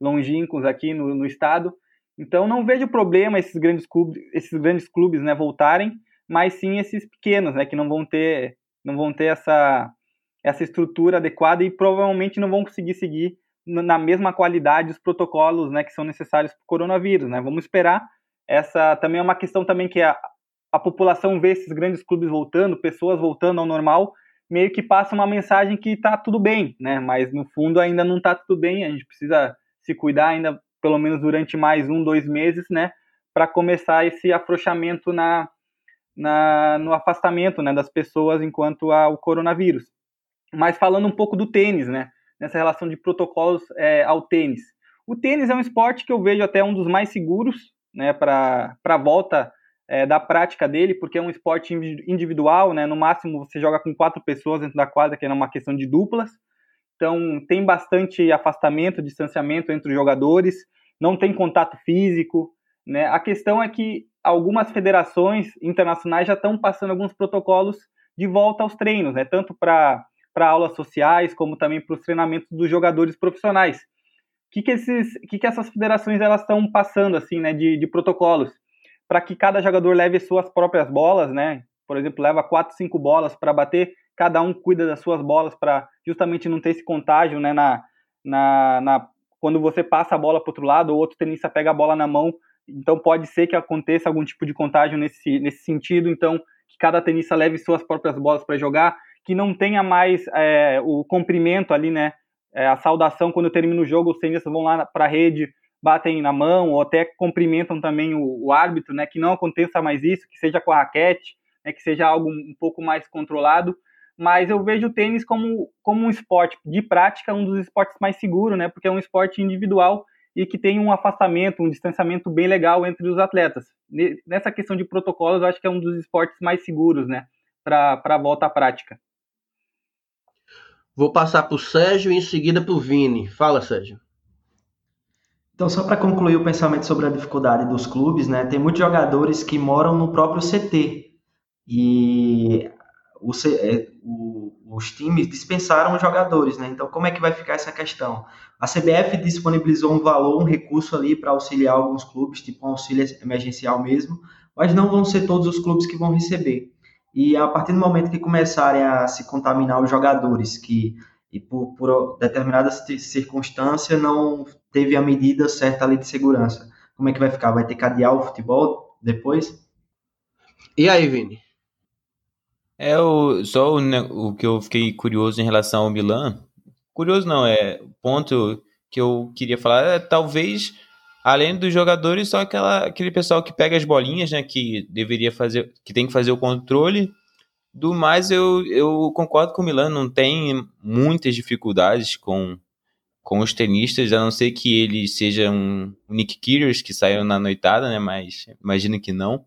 longínquos aqui no, no estado. Então, não vejo problema esses grandes clubes, esses grandes clubes, né, voltarem, mas sim esses pequenos, né, que não vão ter, não vão ter essa essa estrutura adequada e provavelmente não vão conseguir seguir na mesma qualidade os protocolos né, que são necessários para o coronavírus. Né? Vamos esperar. Essa também é uma questão também que a, a população vê esses grandes clubes voltando, pessoas voltando ao normal, meio que passa uma mensagem que está tudo bem, né? Mas no fundo ainda não está tudo bem. A gente precisa se cuidar ainda pelo menos durante mais um, dois meses, né? Para começar esse afrouxamento na, na, no afastamento né, das pessoas enquanto ao coronavírus. Mas falando um pouco do tênis, né? nessa relação de protocolos é, ao tênis. O tênis é um esporte que eu vejo até um dos mais seguros né, para a volta é, da prática dele, porque é um esporte individual, né, no máximo você joga com quatro pessoas dentro da quadra, que é uma questão de duplas. Então tem bastante afastamento, distanciamento entre os jogadores, não tem contato físico, Né? A questão é que algumas federações internacionais já estão passando alguns protocolos de volta aos treinos, né? tanto para aulas sociais como também para os treinamentos dos jogadores profissionais. O que, que, esses, que, que essas federações elas estão passando assim, né, de, de protocolos? Para que cada jogador leve suas próprias bolas, né? Por exemplo, leva quatro, cinco bolas para bater, cada um cuida das suas bolas para justamente não ter esse contágio né, na, na, na, quando você passa a bola para outro lado, ou outro tenista pega a bola na mão então pode ser que aconteça algum tipo de contágio nesse, nesse sentido. Então que cada tenista leve suas próprias bolas para jogar, que não tenha mais é, o comprimento ali, né? É, a saudação quando termina o jogo, os tenistas vão lá para a rede, batem na mão ou até cumprimentam também o, o, árbitro, né? Que não aconteça mais isso, que seja com a raquete, né, que seja algo um pouco mais controlado. Mas eu vejo o tênis como, como um esporte de prática, um dos esportes mais seguros, né? Porque é um esporte individual e que tem um afastamento, um distanciamento bem legal entre os atletas. Nessa questão de protocolos, eu acho que é um dos esportes mais seguros, né, para a volta à prática. Vou passar para o Sérgio e em seguida para o Vini. Fala, Sérgio. Então, só para concluir o pensamento sobre a dificuldade dos clubes, né, tem muitos jogadores que moram no próprio CT. E o, é, o, os times dispensaram os jogadores, né? Então, como é que vai ficar essa questão? A CBF disponibilizou um valor, um recurso ali para auxiliar alguns clubes, tipo um auxílio emergencial mesmo, mas não vão ser todos os clubes que vão receber. E a partir do momento que começarem a se contaminar os jogadores, que e por, por determinada circunstância não teve a medida certa ali de segurança, como é que vai ficar? Vai ter que adiar o futebol depois? E aí, Vini? É o, só o, o que eu fiquei curioso em relação ao Milan. Curioso não, é o ponto que eu queria falar é talvez além dos jogadores, só aquela, aquele pessoal que pega as bolinhas, né, que deveria fazer, que tem que fazer o controle. Do mais, eu, eu concordo com o Milan, não tem muitas dificuldades com, com os tenistas, a não ser que ele seja um, um Nick Kyrgios que saiu na noitada, né, mas imagino que não.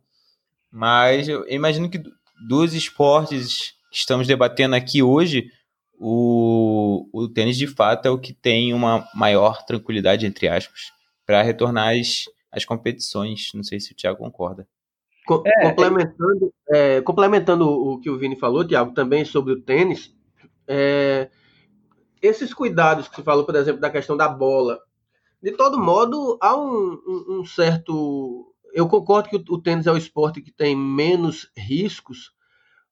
Mas eu imagino que dos esportes que estamos debatendo aqui hoje, o, o tênis de fato é o que tem uma maior tranquilidade, entre aspas, para retornar às, às competições. Não sei se o Thiago concorda. É, complementando, é, complementando o que o Vini falou, Thiago, também sobre o tênis, é, esses cuidados que você falou, por exemplo, da questão da bola, de todo modo, há um, um, um certo eu concordo que o, tênis é o esporte que tem menos riscos,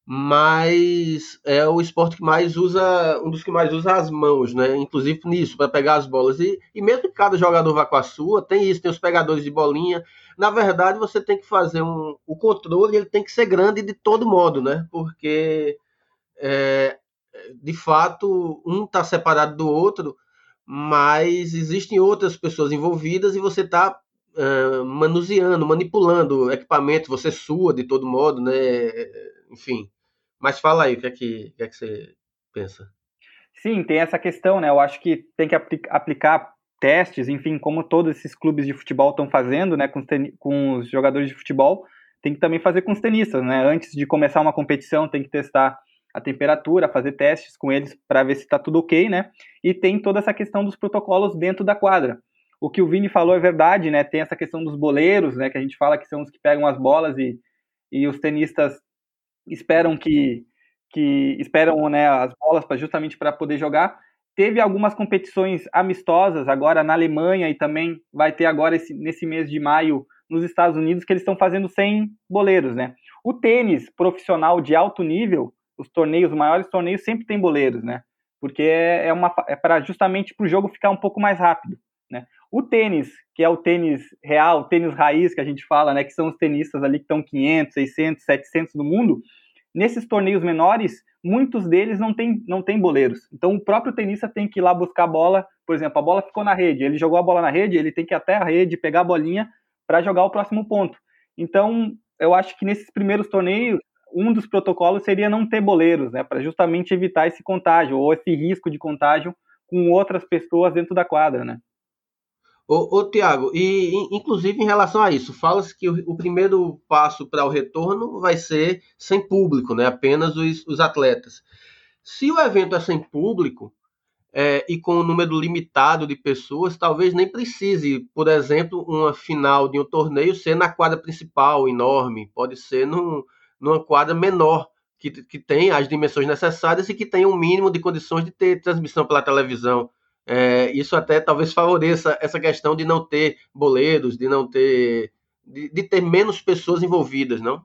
mas é o esporte que mais usa, um dos que mais usa as mãos, né? Inclusive nisso, para pegar as bolas. E, e mesmo que cada jogador vá com a sua, tem isso, tem os pegadores de bolinha. Na verdade, você tem que fazer um. O controle ele tem que ser grande de todo modo, né? Porque é, de fato, um está separado do outro, mas existem outras pessoas envolvidas e você está uh, manuseando, manipulando o equipamento, você sua de todo modo, né? Enfim. Mas fala aí, o que é que, que, é que você pensa? Sim, tem essa questão, né? Eu acho que tem que aplicar testes, enfim, como todos esses clubes de futebol estão fazendo, né, com, com os jogadores de futebol, tem que também fazer com os tenistas, né? Antes de começar uma competição, tem que testar a temperatura, fazer testes com eles para ver se está tudo ok, né? E tem toda essa questão dos protocolos dentro da quadra o que o Vini falou é verdade, né? Tem essa questão dos boleiros, né? Que a gente fala que são os que pegam as bolas e, e os tenistas esperam que, que esperam né, as bolas para justamente para poder jogar. Teve algumas competições amistosas agora na Alemanha e também vai ter agora esse, nesse mês de maio nos Estados Unidos que eles estão fazendo sem boleiros, né? O tênis profissional de alto nível, os torneios, os maiores torneios sempre tem boleiros, né? Porque é, é uma é para justamente para o jogo ficar um pouco mais rápido. O tênis, que é o tênis real, o tênis raiz que a gente fala, né, que são os tenistas ali que estão 500, 600, 700 no mundo, nesses torneios menores, muitos deles não tem, não tem boleiros. Então o próprio tenista tem que ir lá buscar a bola, por exemplo, a bola ficou na rede, ele jogou a bola na rede, ele tem que ir até a rede, pegar a bolinha para jogar o próximo ponto. Então, eu acho que nesses primeiros torneios, um dos protocolos seria não ter boleiros, né, para justamente evitar esse contágio ou esse risco de contágio com outras pessoas dentro da quadra, né? Ô, ô Tiago, e inclusive em relação a isso, fala-se que o, o, primeiro passo para o retorno vai ser sem público, né? apenas os, os atletas. Se o evento é sem público, é, e com um número limitado de pessoas, talvez nem precise, por exemplo, uma final de um torneio ser na quadra principal, enorme, pode ser num, numa quadra menor, que, que tem as dimensões necessárias e que tem um mínimo de condições de ter transmissão pela televisão. É, isso até talvez favoreça essa questão de não ter boleiros, de não ter. de, de ter menos pessoas envolvidas, não?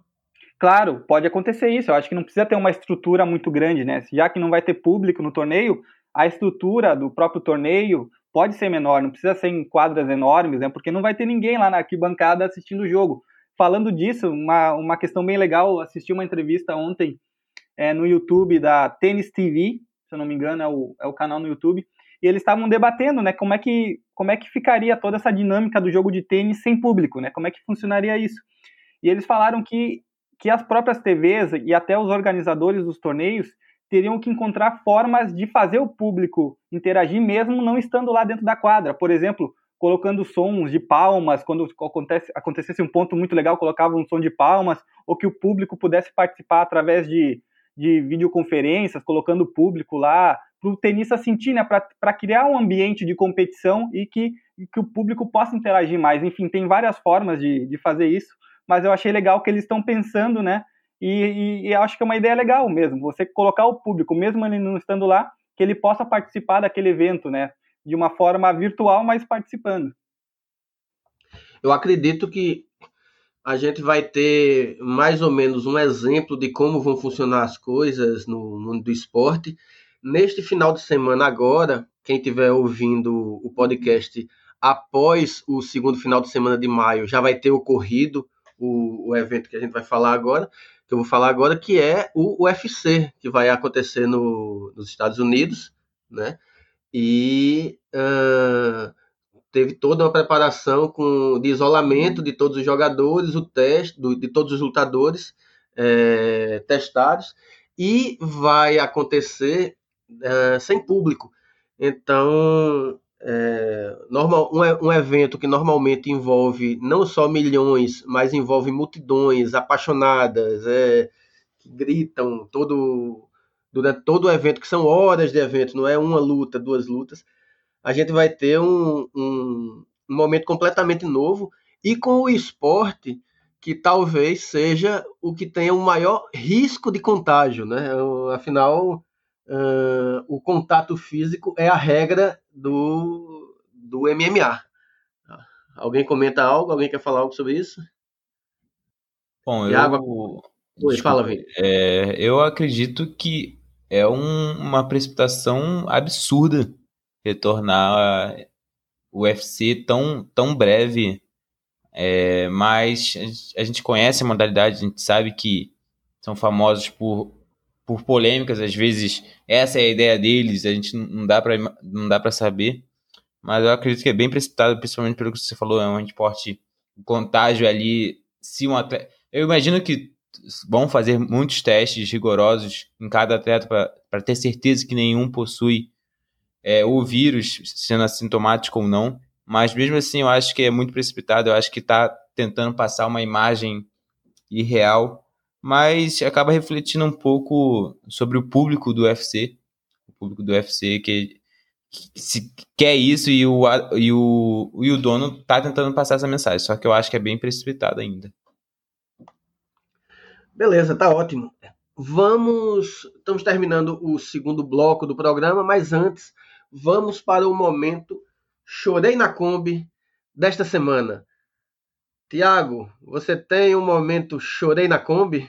Claro, pode acontecer isso. Eu acho que não precisa ter uma estrutura muito grande, né? Já que não vai ter público no torneio, a estrutura do próprio torneio pode ser menor, não precisa ser em quadras enormes, né? Porque não vai ter ninguém lá na arquibancada assistindo o jogo. Falando disso, uma, uma questão bem legal, assisti uma entrevista ontem é, no YouTube da Tênis TV, se eu não me engano, é o, é o canal no YouTube, e eles estavam debatendo, né, como é que como é que ficaria toda essa dinâmica do jogo de tênis sem público, né? Como é que funcionaria isso? E eles falaram que que as próprias TVs e até os organizadores dos torneios teriam que encontrar formas de fazer o público interagir mesmo não estando lá dentro da quadra. Por exemplo, colocando sons de palmas, quando acontece, acontecesse um ponto muito legal, colocava um som de palmas, ou que o público pudesse participar através de, de videoconferências, colocando o público lá, o tenista sentir, né, para criar um ambiente de competição e que, que o público possa interagir mais. Enfim, tem várias formas de, de fazer isso, mas eu achei legal que eles estão pensando, né, e, e, e, acho que é uma ideia legal mesmo, você colocar o público, mesmo ele não estando lá, que ele possa participar daquele evento, né? De uma forma virtual, mas participando. Eu acredito que a gente vai ter mais ou menos um exemplo de como vão funcionar as coisas no mundo do esporte. Neste final de semana agora, quem estiver ouvindo o podcast após o segundo final de semana de maio, já vai ter ocorrido o, o evento que a gente vai falar agora que eu vou falar agora, que é o UFC, que vai acontecer no, nos Estados Unidos, né? E uh, teve toda uma preparação com, de isolamento de todos os jogadores, o teste do, de todos os lutadores é, testados, e vai acontecer uh, sem público. Então, é, normal, um, um, evento que normalmente envolve não só milhões, mas envolve multidões apaixonadas, é, que gritam todo, durante todo o evento, que são horas de evento, não é uma luta, duas lutas. A gente vai ter um, um, um momento completamente novo e com o esporte que talvez seja o que tenha o maior risco de contágio, né? Afinal, uh, o contato físico é a regra do, do MMA. Alguém comenta algo? Alguém quer falar algo sobre isso? Bom, eu. Oi, fala, Vini. É, eu acredito que é um, uma precipitação absurda retornar o UFC tão, tão breve. É, mas a gente conhece a modalidade, a gente sabe que são famosos por por polêmicas, às vezes essa é a ideia deles, a gente não dá para não dá para saber, mas eu acredito que é bem precipitado, principalmente pelo que você falou, é um esporte contágio ali, se um atleta, eu imagino que vão fazer muitos testes rigorosos em cada atleta para ter certeza que nenhum possui é, o vírus, sendo assintomático ou não, mas mesmo assim eu acho que é muito precipitado, eu acho que está tentando passar uma imagem irreal mas acaba refletindo um pouco sobre o público do UFC, o público do UFC que, se quer isso e o, e, o, e o dono tá tentando passar essa mensagem, só que eu acho que é bem precipitado ainda. Beleza, tá ótimo. Vamos, estamos terminando o segundo bloco do programa, mas antes, vamos para o momento Chorei na Kombi desta semana. Tiago, você tem um momento Chorei na Kombi?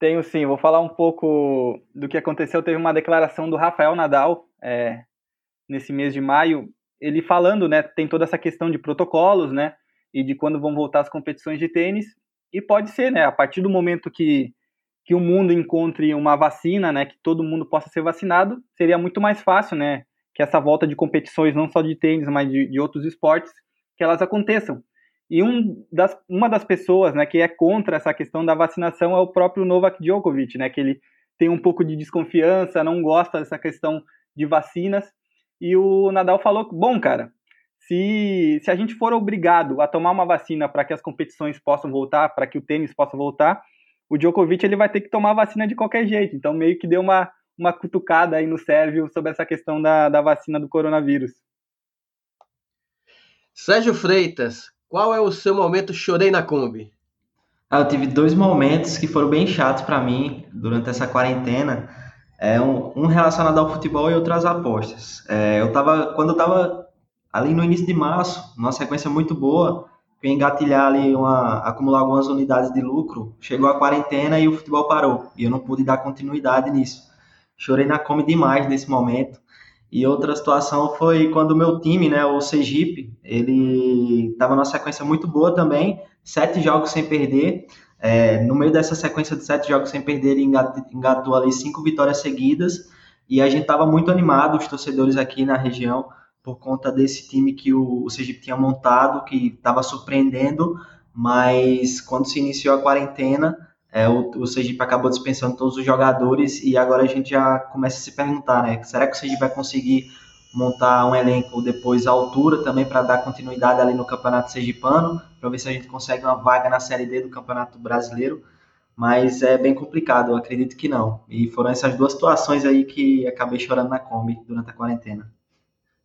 Tenho sim, vou falar um pouco do que aconteceu. Teve uma declaração do Rafael Nadal é, nesse mês de maio, ele falando, né, tem toda essa questão de protocolos, né, e de quando vão voltar as competições de tênis, e pode ser, né, a partir do momento que, que o mundo encontre uma vacina, né, que todo mundo possa ser vacinado, seria muito mais fácil, né, que essa volta de competições, não só de tênis, mas de, de outros esportes, que elas aconteçam. E um das, uma das pessoas né, que é contra essa questão da vacinação é o próprio Novak Djokovic, né, que ele tem um pouco de desconfiança, não gosta dessa questão de vacinas. E o Nadal falou: bom, cara, se, se a gente for obrigado a tomar uma vacina para que as competições possam voltar, para que o tênis possa voltar, o Djokovic ele vai ter que tomar vacina de qualquer jeito. Então, meio que deu uma, uma cutucada aí no Sérgio sobre essa questão da, da vacina do coronavírus. Sérgio Freitas, qual é o seu momento chorei na Kombi? Ah, eu tive dois momentos que foram bem chatos para mim durante essa quarentena. É um, um, relacionado ao futebol e outro às apostas. É, eu tava, quando eu tava ali no início de março, numa sequência muito boa, eu engatilhar ali uma, acumular algumas unidades de lucro, chegou a quarentena e o futebol parou. E eu não pude dar continuidade nisso. Chorei na come demais nesse momento. E outra situação foi quando o meu time, né, o Sergipe, ele estava numa sequência muito boa também, sete jogos sem perder. É, no meio dessa sequência de sete jogos sem perder, ele engatou ali cinco vitórias seguidas. E a gente estava muito animado, os torcedores aqui na região, por conta desse time que o, o Sergipe tinha montado, que estava surpreendendo, mas quando se iniciou a quarentena, é, o, o Sergipe acabou dispensando todos os jogadores e agora a gente já começa a se perguntar, né? Será que o Sergipe vai conseguir montar um elenco depois à altura também para dar continuidade ali no Campeonato Sergipano, para ver se a gente consegue uma vaga na Série D do Campeonato Brasileiro? Mas é bem complicado, eu acredito que não. E foram essas duas situações aí que acabei chorando na Kombi durante a quarentena.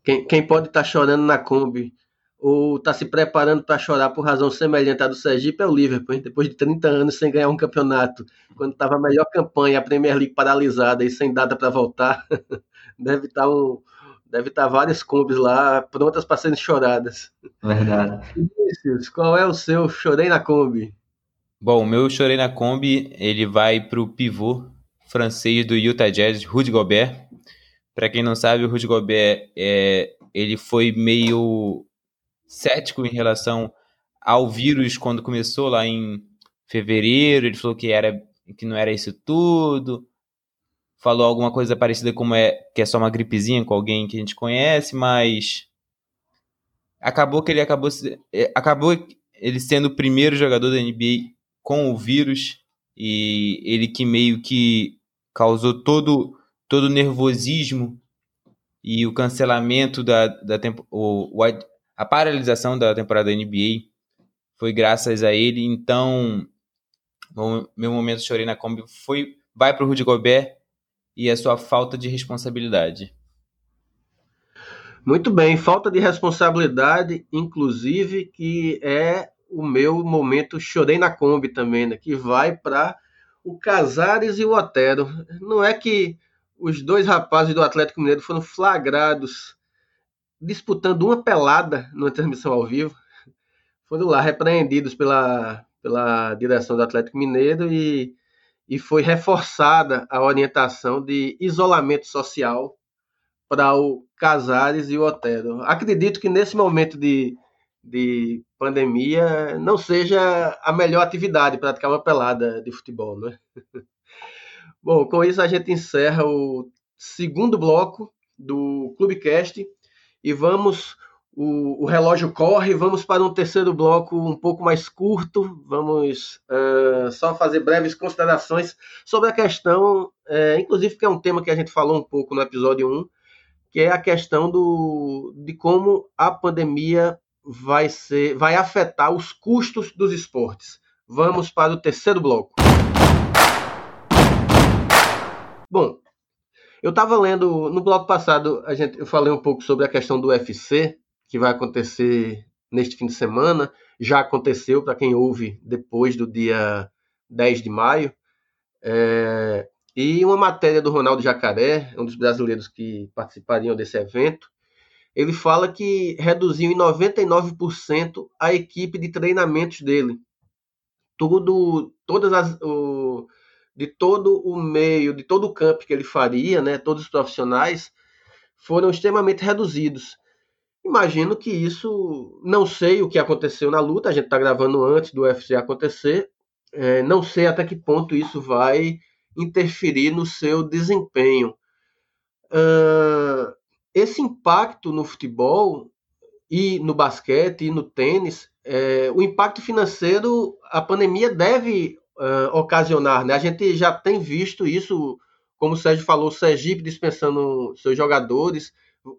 Quem, quem pode estar tá chorando na Kombi ou está se preparando para chorar por razão semelhante à do Sergipe é o Liverpool, hein? depois de 30 anos sem ganhar um campeonato, quando estava a melhor campanha, a Premier League paralisada e sem data para voltar, deve estar tá um, deve estar tá várias combis lá prontas para serem choradas. Verdade. Vinícius, qual é o seu chorei na Kombi? Bom, o meu chorei na Kombi, ele vai para o pivô francês do Utah Jazz, Rudy Gobert. Para quem não sabe, o Rudy Gobert é, ele foi meio cético em relação ao vírus quando começou lá em fevereiro. Ele falou que era que não era isso tudo. Falou alguma coisa parecida como é que é só uma gripezinha com alguém que a gente conhece, mas acabou que ele acabou é, acabou ele sendo o primeiro jogador da NBA com o vírus e ele que meio que causou todo todo o nervosismo e o cancelamento da, da tempo, o, a paralisação da temporada da NBA foi graças a ele. Então, meu momento chorei na Kombi foi vai para o Rudy Gobert e a sua falta de responsabilidade. Muito bem, falta de responsabilidade, inclusive, que é o meu momento chorei na Kombi também, né, que vai para o Casares e o Otero. Não é que os dois rapazes do Atlético Mineiro foram flagrados disputando uma pelada numa transmissão ao vivo. Foram lá repreendidos pela, pela direção do Atlético Mineiro e, e foi reforçada a orientação de isolamento social para o Casares e o Otero. Acredito que nesse momento de, de pandemia não seja a melhor atividade praticar uma pelada de futebol, né? Bom, com isso a gente encerra o segundo bloco do Clubecast e vamos. O, o, relógio corre, vamos para um terceiro bloco um pouco mais curto. Vamos uh, só fazer breves considerações sobre a questão, uh, inclusive que é um tema que a gente falou um pouco no episódio 1, que é a questão do, de como a pandemia vai, ser, vai afetar os custos dos esportes. Vamos para o terceiro bloco. Bom, eu estava lendo, no bloco passado, a gente, eu falei um pouco sobre a questão do UFC, que vai acontecer neste fim de semana. Já aconteceu, para quem ouve, depois do dia 10 de maio. É, e uma matéria do Ronaldo Jacaré, um dos brasileiros que participariam desse evento, ele fala que reduziu em 99% a equipe de treinamentos dele. Tudo, todas as, o, de todo o meio, de todo o campo que ele faria, né, todos os profissionais, foram extremamente reduzidos. Imagino que isso, não sei o que aconteceu na luta, a gente está gravando antes do UFC acontecer, é, não sei até que ponto isso vai interferir no seu desempenho. Uh, esse impacto no futebol e no basquete e no tênis, é, o impacto financeiro, a pandemia deve uh, ocasionar. Né? A gente já tem visto isso, como o Sérgio falou, o Sergipe dispensando seus jogadores,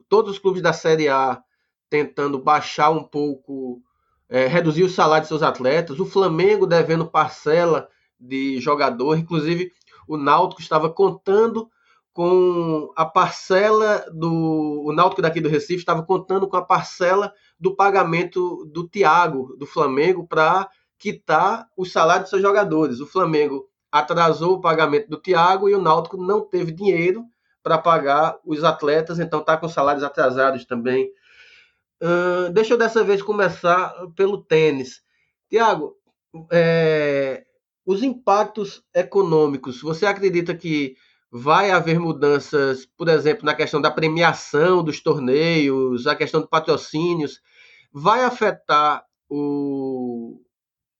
todos os clubes da Série A tentando baixar um pouco, é, reduzir o salário de seus atletas, o Flamengo devendo parcela de jogador, inclusive o Náutico estava contando com a parcela do o Náutico daqui do Recife estava contando com a parcela do pagamento do Thiago do Flamengo para quitar o salário dos seus jogadores. O Flamengo atrasou o pagamento do Thiago e o Náutico não teve dinheiro para pagar os atletas, então está com salários atrasados também. Uh, deixa eu dessa vez começar pelo tênis. Tiago, é, os impactos econômicos, você acredita que vai haver mudanças, por exemplo, na questão da premiação dos torneios, a questão de patrocínios, vai afetar o,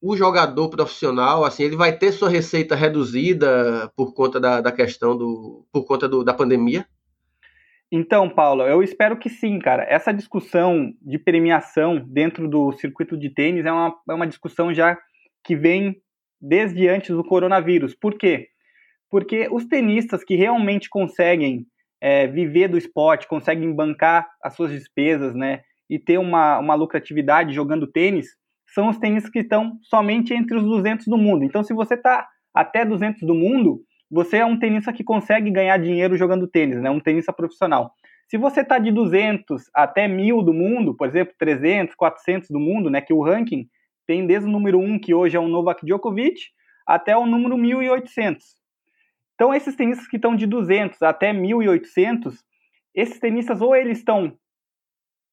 o jogador profissional, assim, ele vai ter sua receita reduzida por conta da, da questão do, por conta do, da pandemia? Então, Paulo, eu espero que sim, cara. Essa discussão de premiação dentro do circuito de tênis é uma, é uma discussão já que vem desde antes do coronavírus. Por quê? Porque os tenistas que realmente conseguem é, viver do esporte, conseguem bancar as suas despesas, né, e ter uma, uma lucratividade jogando tênis, são os tenistas que estão somente entre os 200 do mundo. Então, se você está até 200 do mundo, você é um tenista que consegue ganhar dinheiro jogando tênis, né, um tenista profissional. Se você está de 200 até 1000 do mundo, por exemplo, 300, 400 do mundo, né, que o ranking tem desde o número 1, que hoje é o Novak Djokovic, até o número 1800. Então, esses tenistas que estão de 200 até 1.800, esses tenistas ou eles estão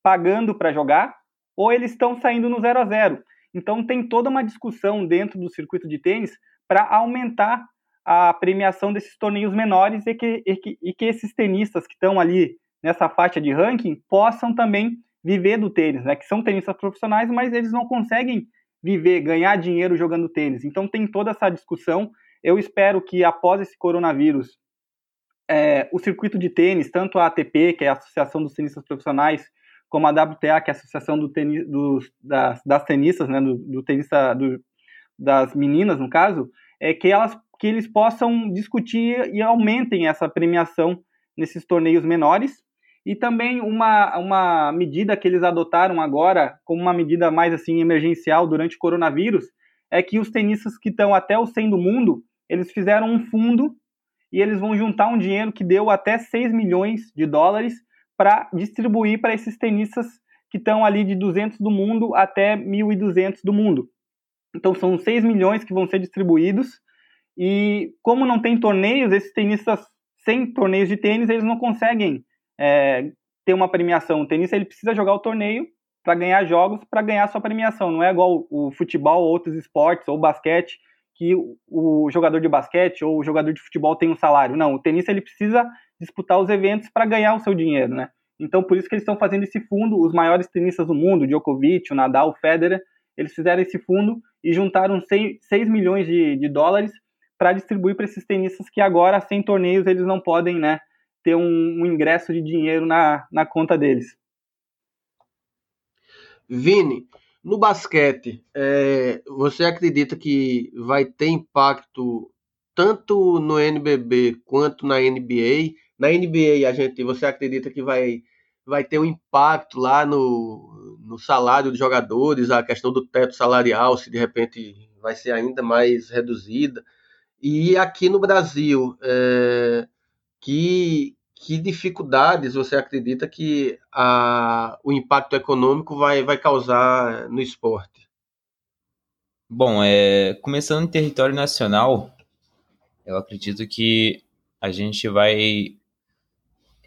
pagando para jogar, ou eles estão saindo no 0 a 0. Então, tem toda uma discussão dentro do circuito de tênis para aumentar a premiação desses torneios menores e que, e que, e que esses tenistas que estão ali nessa faixa de ranking possam também viver do tênis, né? Que são tenistas profissionais, mas eles não conseguem viver, ganhar dinheiro jogando tênis. Então tem toda essa discussão eu espero que após esse coronavírus, é, o circuito de tênis, tanto a ATP, que é a Associação dos Tenistas Profissionais, como a WTA, que é a Associação do dos, das, das tenistas, né, do, do tenista, do, das meninas, no caso, é que, elas, que eles possam discutir e aumentem essa premiação nesses torneios menores. E também uma, uma medida que eles adotaram agora, como uma medida mais assim emergencial durante o coronavírus, é que os tenistas que estão até o 100 do mundo, eles fizeram um fundo e eles vão juntar um dinheiro que deu até 6 milhões de dólares para distribuir para esses tenistas que estão ali de 200 do mundo até 1.200 do mundo. Então são 6 milhões que vão ser distribuídos e como não tem torneios, esses tenistas sem torneios de tênis, eles não conseguem é, ter uma premiação. O tenista ele precisa jogar o torneio para ganhar jogos, para ganhar sua premiação. Não é igual o futebol ou outros esportes ou basquete que o jogador de basquete ou o jogador de futebol tem um salário. Não, o tenista ele precisa disputar os eventos para ganhar o seu dinheiro, né? Então, por isso que eles estão fazendo esse fundo. Os maiores tenistas do mundo, Djokovic, o Nadal, o Federer, eles fizeram esse fundo e juntaram 6, 6 milhões de, de dólares para distribuir para esses tenistas que agora, sem torneios, eles não podem né, ter um, um ingresso de dinheiro na, na conta deles. Vini, no basquete, é, você acredita que vai ter impacto tanto no NBB quanto na NBA? Na NBA, a gente, você acredita que vai, vai ter um impacto lá no, no salário dos jogadores, a questão do teto salarial, se de repente vai ser ainda mais reduzida? E aqui no Brasil, é, que, que dificuldades você acredita que a, o impacto econômico vai, vai causar no esporte? Bom, é, começando em território nacional, eu acredito que a gente vai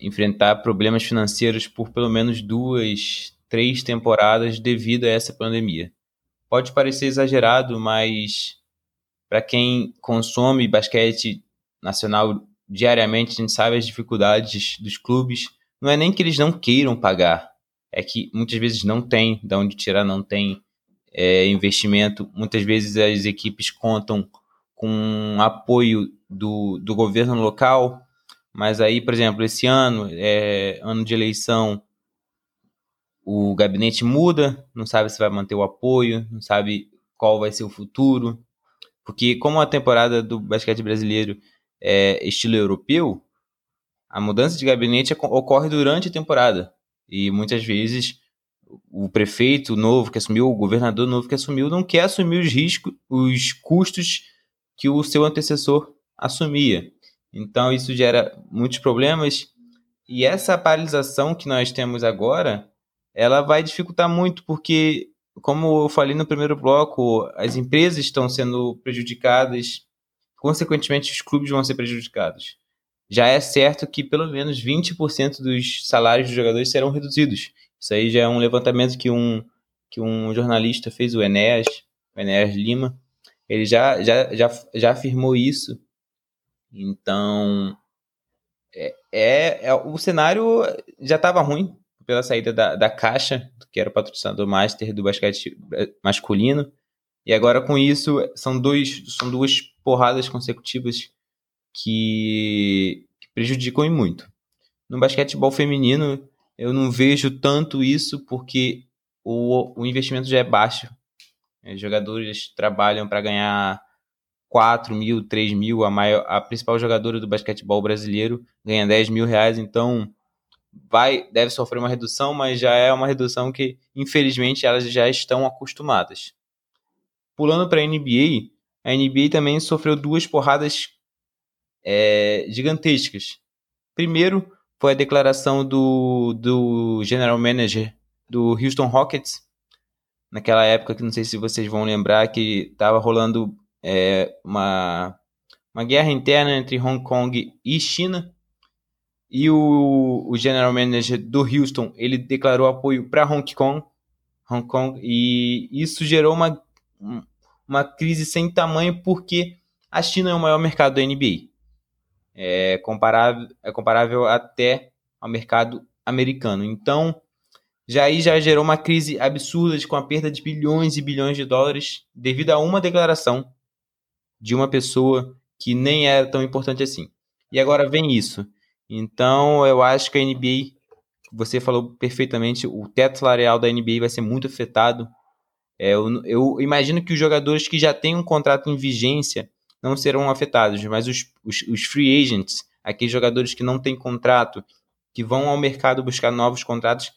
enfrentar problemas financeiros por pelo menos duas, três temporadas devido a essa pandemia. Pode parecer exagerado, mas para quem consome basquete nacional diariamente, a gente sabe as dificuldades dos clubes. Não é nem que eles não queiram pagar, é que muitas vezes não tem de onde tirar, não tem é, investimento. Muitas vezes as equipes contam com apoio do, do governo local, mas aí, por exemplo, esse ano, é ano de eleição, o gabinete muda, não sabe se vai manter o apoio, não sabe qual vai ser o futuro, porque como a temporada do basquete brasileiro é, estilo europeu, a mudança de gabinete ocorre durante a temporada. E muitas vezes o prefeito novo que assumiu, o governador novo que assumiu, não quer assumir os riscos, os custos que o seu antecessor assumia. Então isso gera muitos problemas e essa paralisação que nós temos agora, ela vai dificultar muito porque como eu falei no primeiro bloco, as empresas estão sendo prejudicadas, consequentemente os clubes vão ser prejudicados. Já é certo que pelo menos 20% dos salários dos jogadores serão reduzidos. Isso aí já é um levantamento que um, que um jornalista fez, o Enéas, o Enéas Lima. Ele já, já, já, já afirmou isso. Então, é, é, é o cenário já estava ruim pela saída da, da Caixa, que era o patrocinador master do basquete masculino. E agora com isso são, dois, são duas porradas consecutivas que, que prejudicam e muito. No basquetebol feminino, eu não vejo tanto isso porque o, o investimento já é baixo. Os jogadores trabalham para ganhar 4 mil, 3 mil. A, maior, a principal jogadora do basquetebol brasileiro ganha 10 mil reais, então vai deve sofrer uma redução, mas já é uma redução que, infelizmente, elas já estão acostumadas. Pulando para a NBA, a NBA também sofreu duas porradas é, gigantescas. Primeiro foi a declaração do, do general manager do Houston Rockets, naquela época que não sei se vocês vão lembrar que estava rolando é, uma, uma guerra interna entre Hong Kong e China e o, o general manager do Houston, ele declarou apoio para Hong Kong, Hong Kong, e isso gerou uma, uma crise sem tamanho porque a China é o maior mercado da NBA. É comparável, é comparável até ao mercado americano. Então, já aí já gerou uma crise absurda com a perda de bilhões e bilhões de dólares devido a uma declaração de uma pessoa que nem era tão importante assim. E agora vem isso. Então, eu acho que a NBA, você falou perfeitamente, o teto salarial da NBA vai ser muito afetado. É, eu, eu, imagino que os jogadores que já têm um contrato em vigência não serão afetados, mas os, os, os free agents, aqueles jogadores que não têm contrato, que vão ao mercado buscar novos contratos,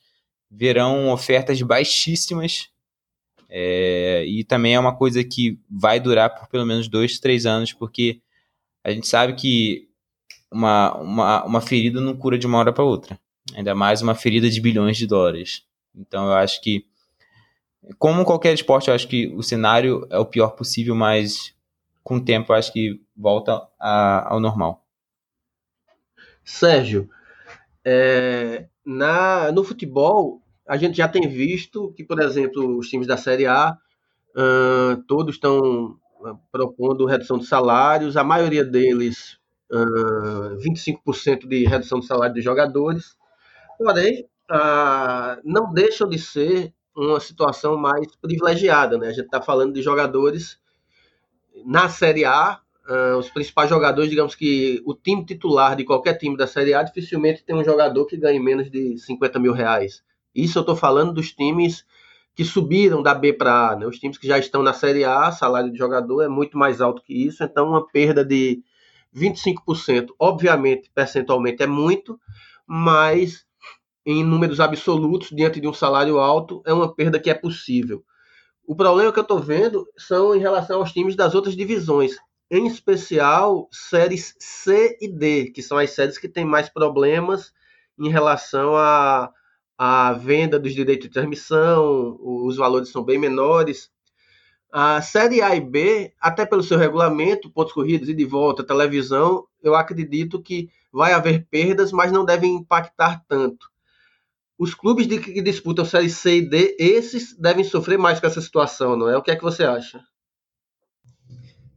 verão ofertas baixíssimas. É, e também é uma coisa que vai durar por pelo menos dois, três anos, porque a gente sabe que uma, uma, uma ferida não cura de uma hora para outra. Ainda mais uma ferida de bilhões de dólares. Então eu acho que, como qualquer esporte, eu acho que o cenário é o pior possível, mas com o tempo eu acho que volta a, ao normal. Sérgio, é, na, no futebol, a gente já tem visto que, por exemplo, os times da Série A, uh, todos estão propondo redução de salários, a maioria deles uh, 25% de redução do salário dos jogadores, porém, uh, não deixam de ser uma situação mais privilegiada. Né? A gente está falando de jogadores na Série A, uh, os principais jogadores, digamos que o time titular de qualquer time da Série A dificilmente tem um jogador que ganhe menos de 50 mil reais. Isso eu estou falando dos times que subiram da B para A. Né? Os times que já estão na Série A, salário de jogador é muito mais alto que isso, então uma perda de 25%, obviamente, percentualmente é muito, mas em números absolutos, diante de um salário alto, é uma perda que é possível. O problema que eu estou vendo são em relação aos times das outras divisões, em especial séries C e D, que são as séries que têm mais problemas em relação à, à venda dos direitos de transmissão, os valores são bem menores, a Série A e B, até pelo seu regulamento, pontos corridos e de volta, televisão, eu acredito que vai haver perdas, mas não devem impactar tanto. Os clubes de, que disputam Série C e D, esses devem sofrer mais com essa situação, não é? O que é que você acha?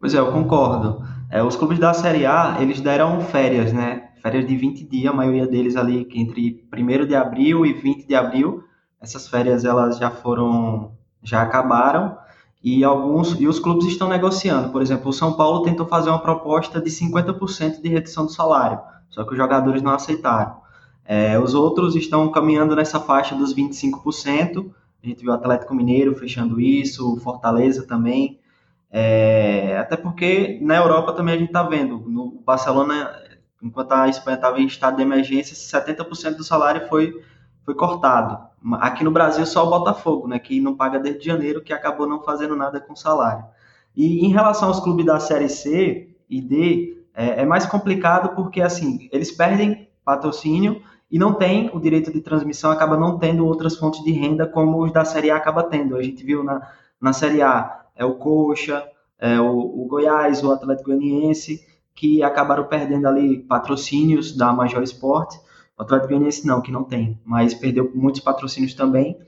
Pois é, eu concordo. É, os clubes da Série A, eles deram férias, né? Férias de 20 dias, a maioria deles ali entre 1 de abril e 20 de abril. Essas férias, elas já foram, já acabaram e alguns e os clubes estão negociando. Por exemplo, o São Paulo tentou fazer uma proposta de 50% de redução do salário, só que os jogadores não aceitaram. É, os outros estão caminhando nessa faixa dos 25%. A gente viu o Atlético Mineiro fechando isso, Fortaleza também. É, até porque na Europa também a gente está vendo. No Barcelona, enquanto a Espanha estava em estado de emergência, 70% do salário foi, foi cortado. Aqui no Brasil só o Botafogo, né, que não paga desde janeiro, que acabou não fazendo nada com salário. E em relação aos clubes da Série C e D, é, é mais complicado porque, assim, eles perdem patrocínio e não tem o direito de transmissão, acaba não tendo outras fontes de renda como os da Série A acaba tendo. A gente viu na, na Série A é o Coxa, é o, o Goiás, o Atlético Goianiense, que acabaram perdendo ali patrocínios da Major Esporte. O Atlético Goianiense não, que não tem, mas perdeu muitos patrocínios também.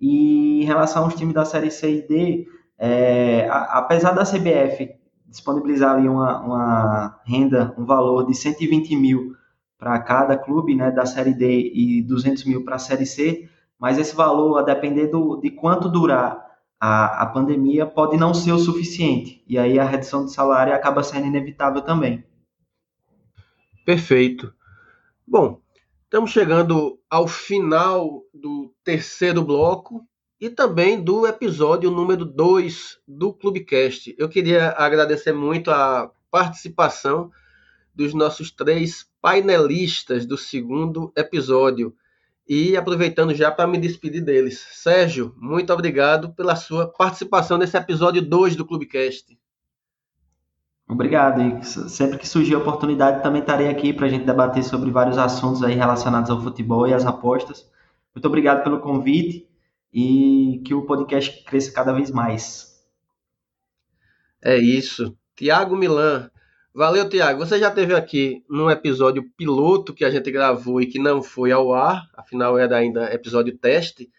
E em relação aos times da Série C e D, é, a, apesar da CBF disponibilizar ali uma, uma renda, um valor de 120 mil para cada clube, né, da Série D e 200 mil para a Série C, mas esse valor, a depender do, de quanto durar a, a pandemia, pode não ser o suficiente, e aí a redução de salário acaba sendo inevitável também. Perfeito. Bom, estamos chegando ao final do terceiro bloco e também do episódio número 2 do Clubecast. Eu queria agradecer muito a participação dos nossos três painelistas do segundo episódio. E aproveitando já para me despedir deles. Sérgio, muito obrigado pela sua participação nesse episódio 2 do Clubecast. Obrigado. E sempre que surgir a oportunidade, também estarei aqui para a gente debater sobre vários assuntos aí relacionados ao futebol e às apostas. Muito obrigado pelo convite e que o podcast cresça cada vez mais. É isso. Tiago Milan. Valeu, Tiago. Você já teve aqui num episódio piloto que a gente gravou e que não foi ao ar, afinal era ainda episódio teste,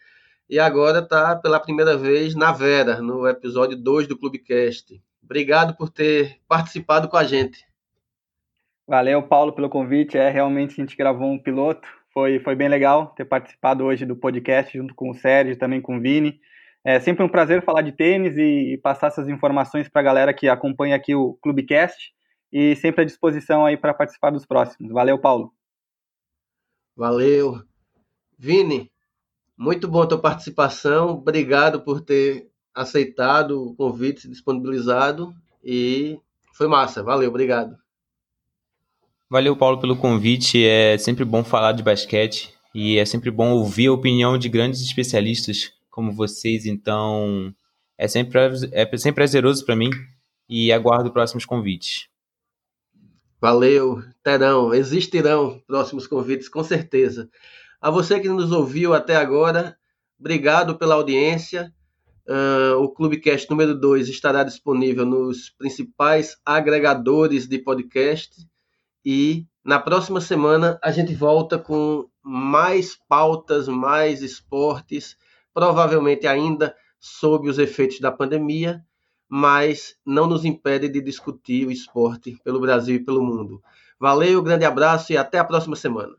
e agora está pela primeira vez na Vera, no episódio 2 do Clubecast. Obrigado por ter participado com a gente. Valeu, Paulo, pelo convite. É, realmente a gente gravou um piloto foi, foi bem legal ter participado hoje do podcast junto com o Sérgio, também com o Vini. É sempre um prazer falar de tênis e, e passar essas informações para a galera que acompanha aqui o Clubecast e sempre à disposição aí para participar dos próximos. Valeu, Paulo. Valeu. Vini, muito bom a tua participação. Obrigado por ter aceitado o convite, disponibilizado e foi massa. Valeu, obrigado. Valeu, Paulo, pelo convite. É sempre bom falar de basquete e é sempre bom ouvir a opinião de grandes especialistas como vocês. Então, é sempre, é sempre prazeroso para mim e aguardo próximos convites. Valeu, terão, existirão próximos convites, com certeza. A você que nos ouviu até agora, obrigado pela audiência. Uh, o Clubecast número 2 estará disponível nos principais agregadores de podcast e na próxima semana a gente volta com mais pautas, mais esportes, provavelmente ainda sob os efeitos da pandemia, mas não nos impede de discutir o esporte pelo Brasil e pelo mundo. Valeu, grande abraço e até a próxima semana.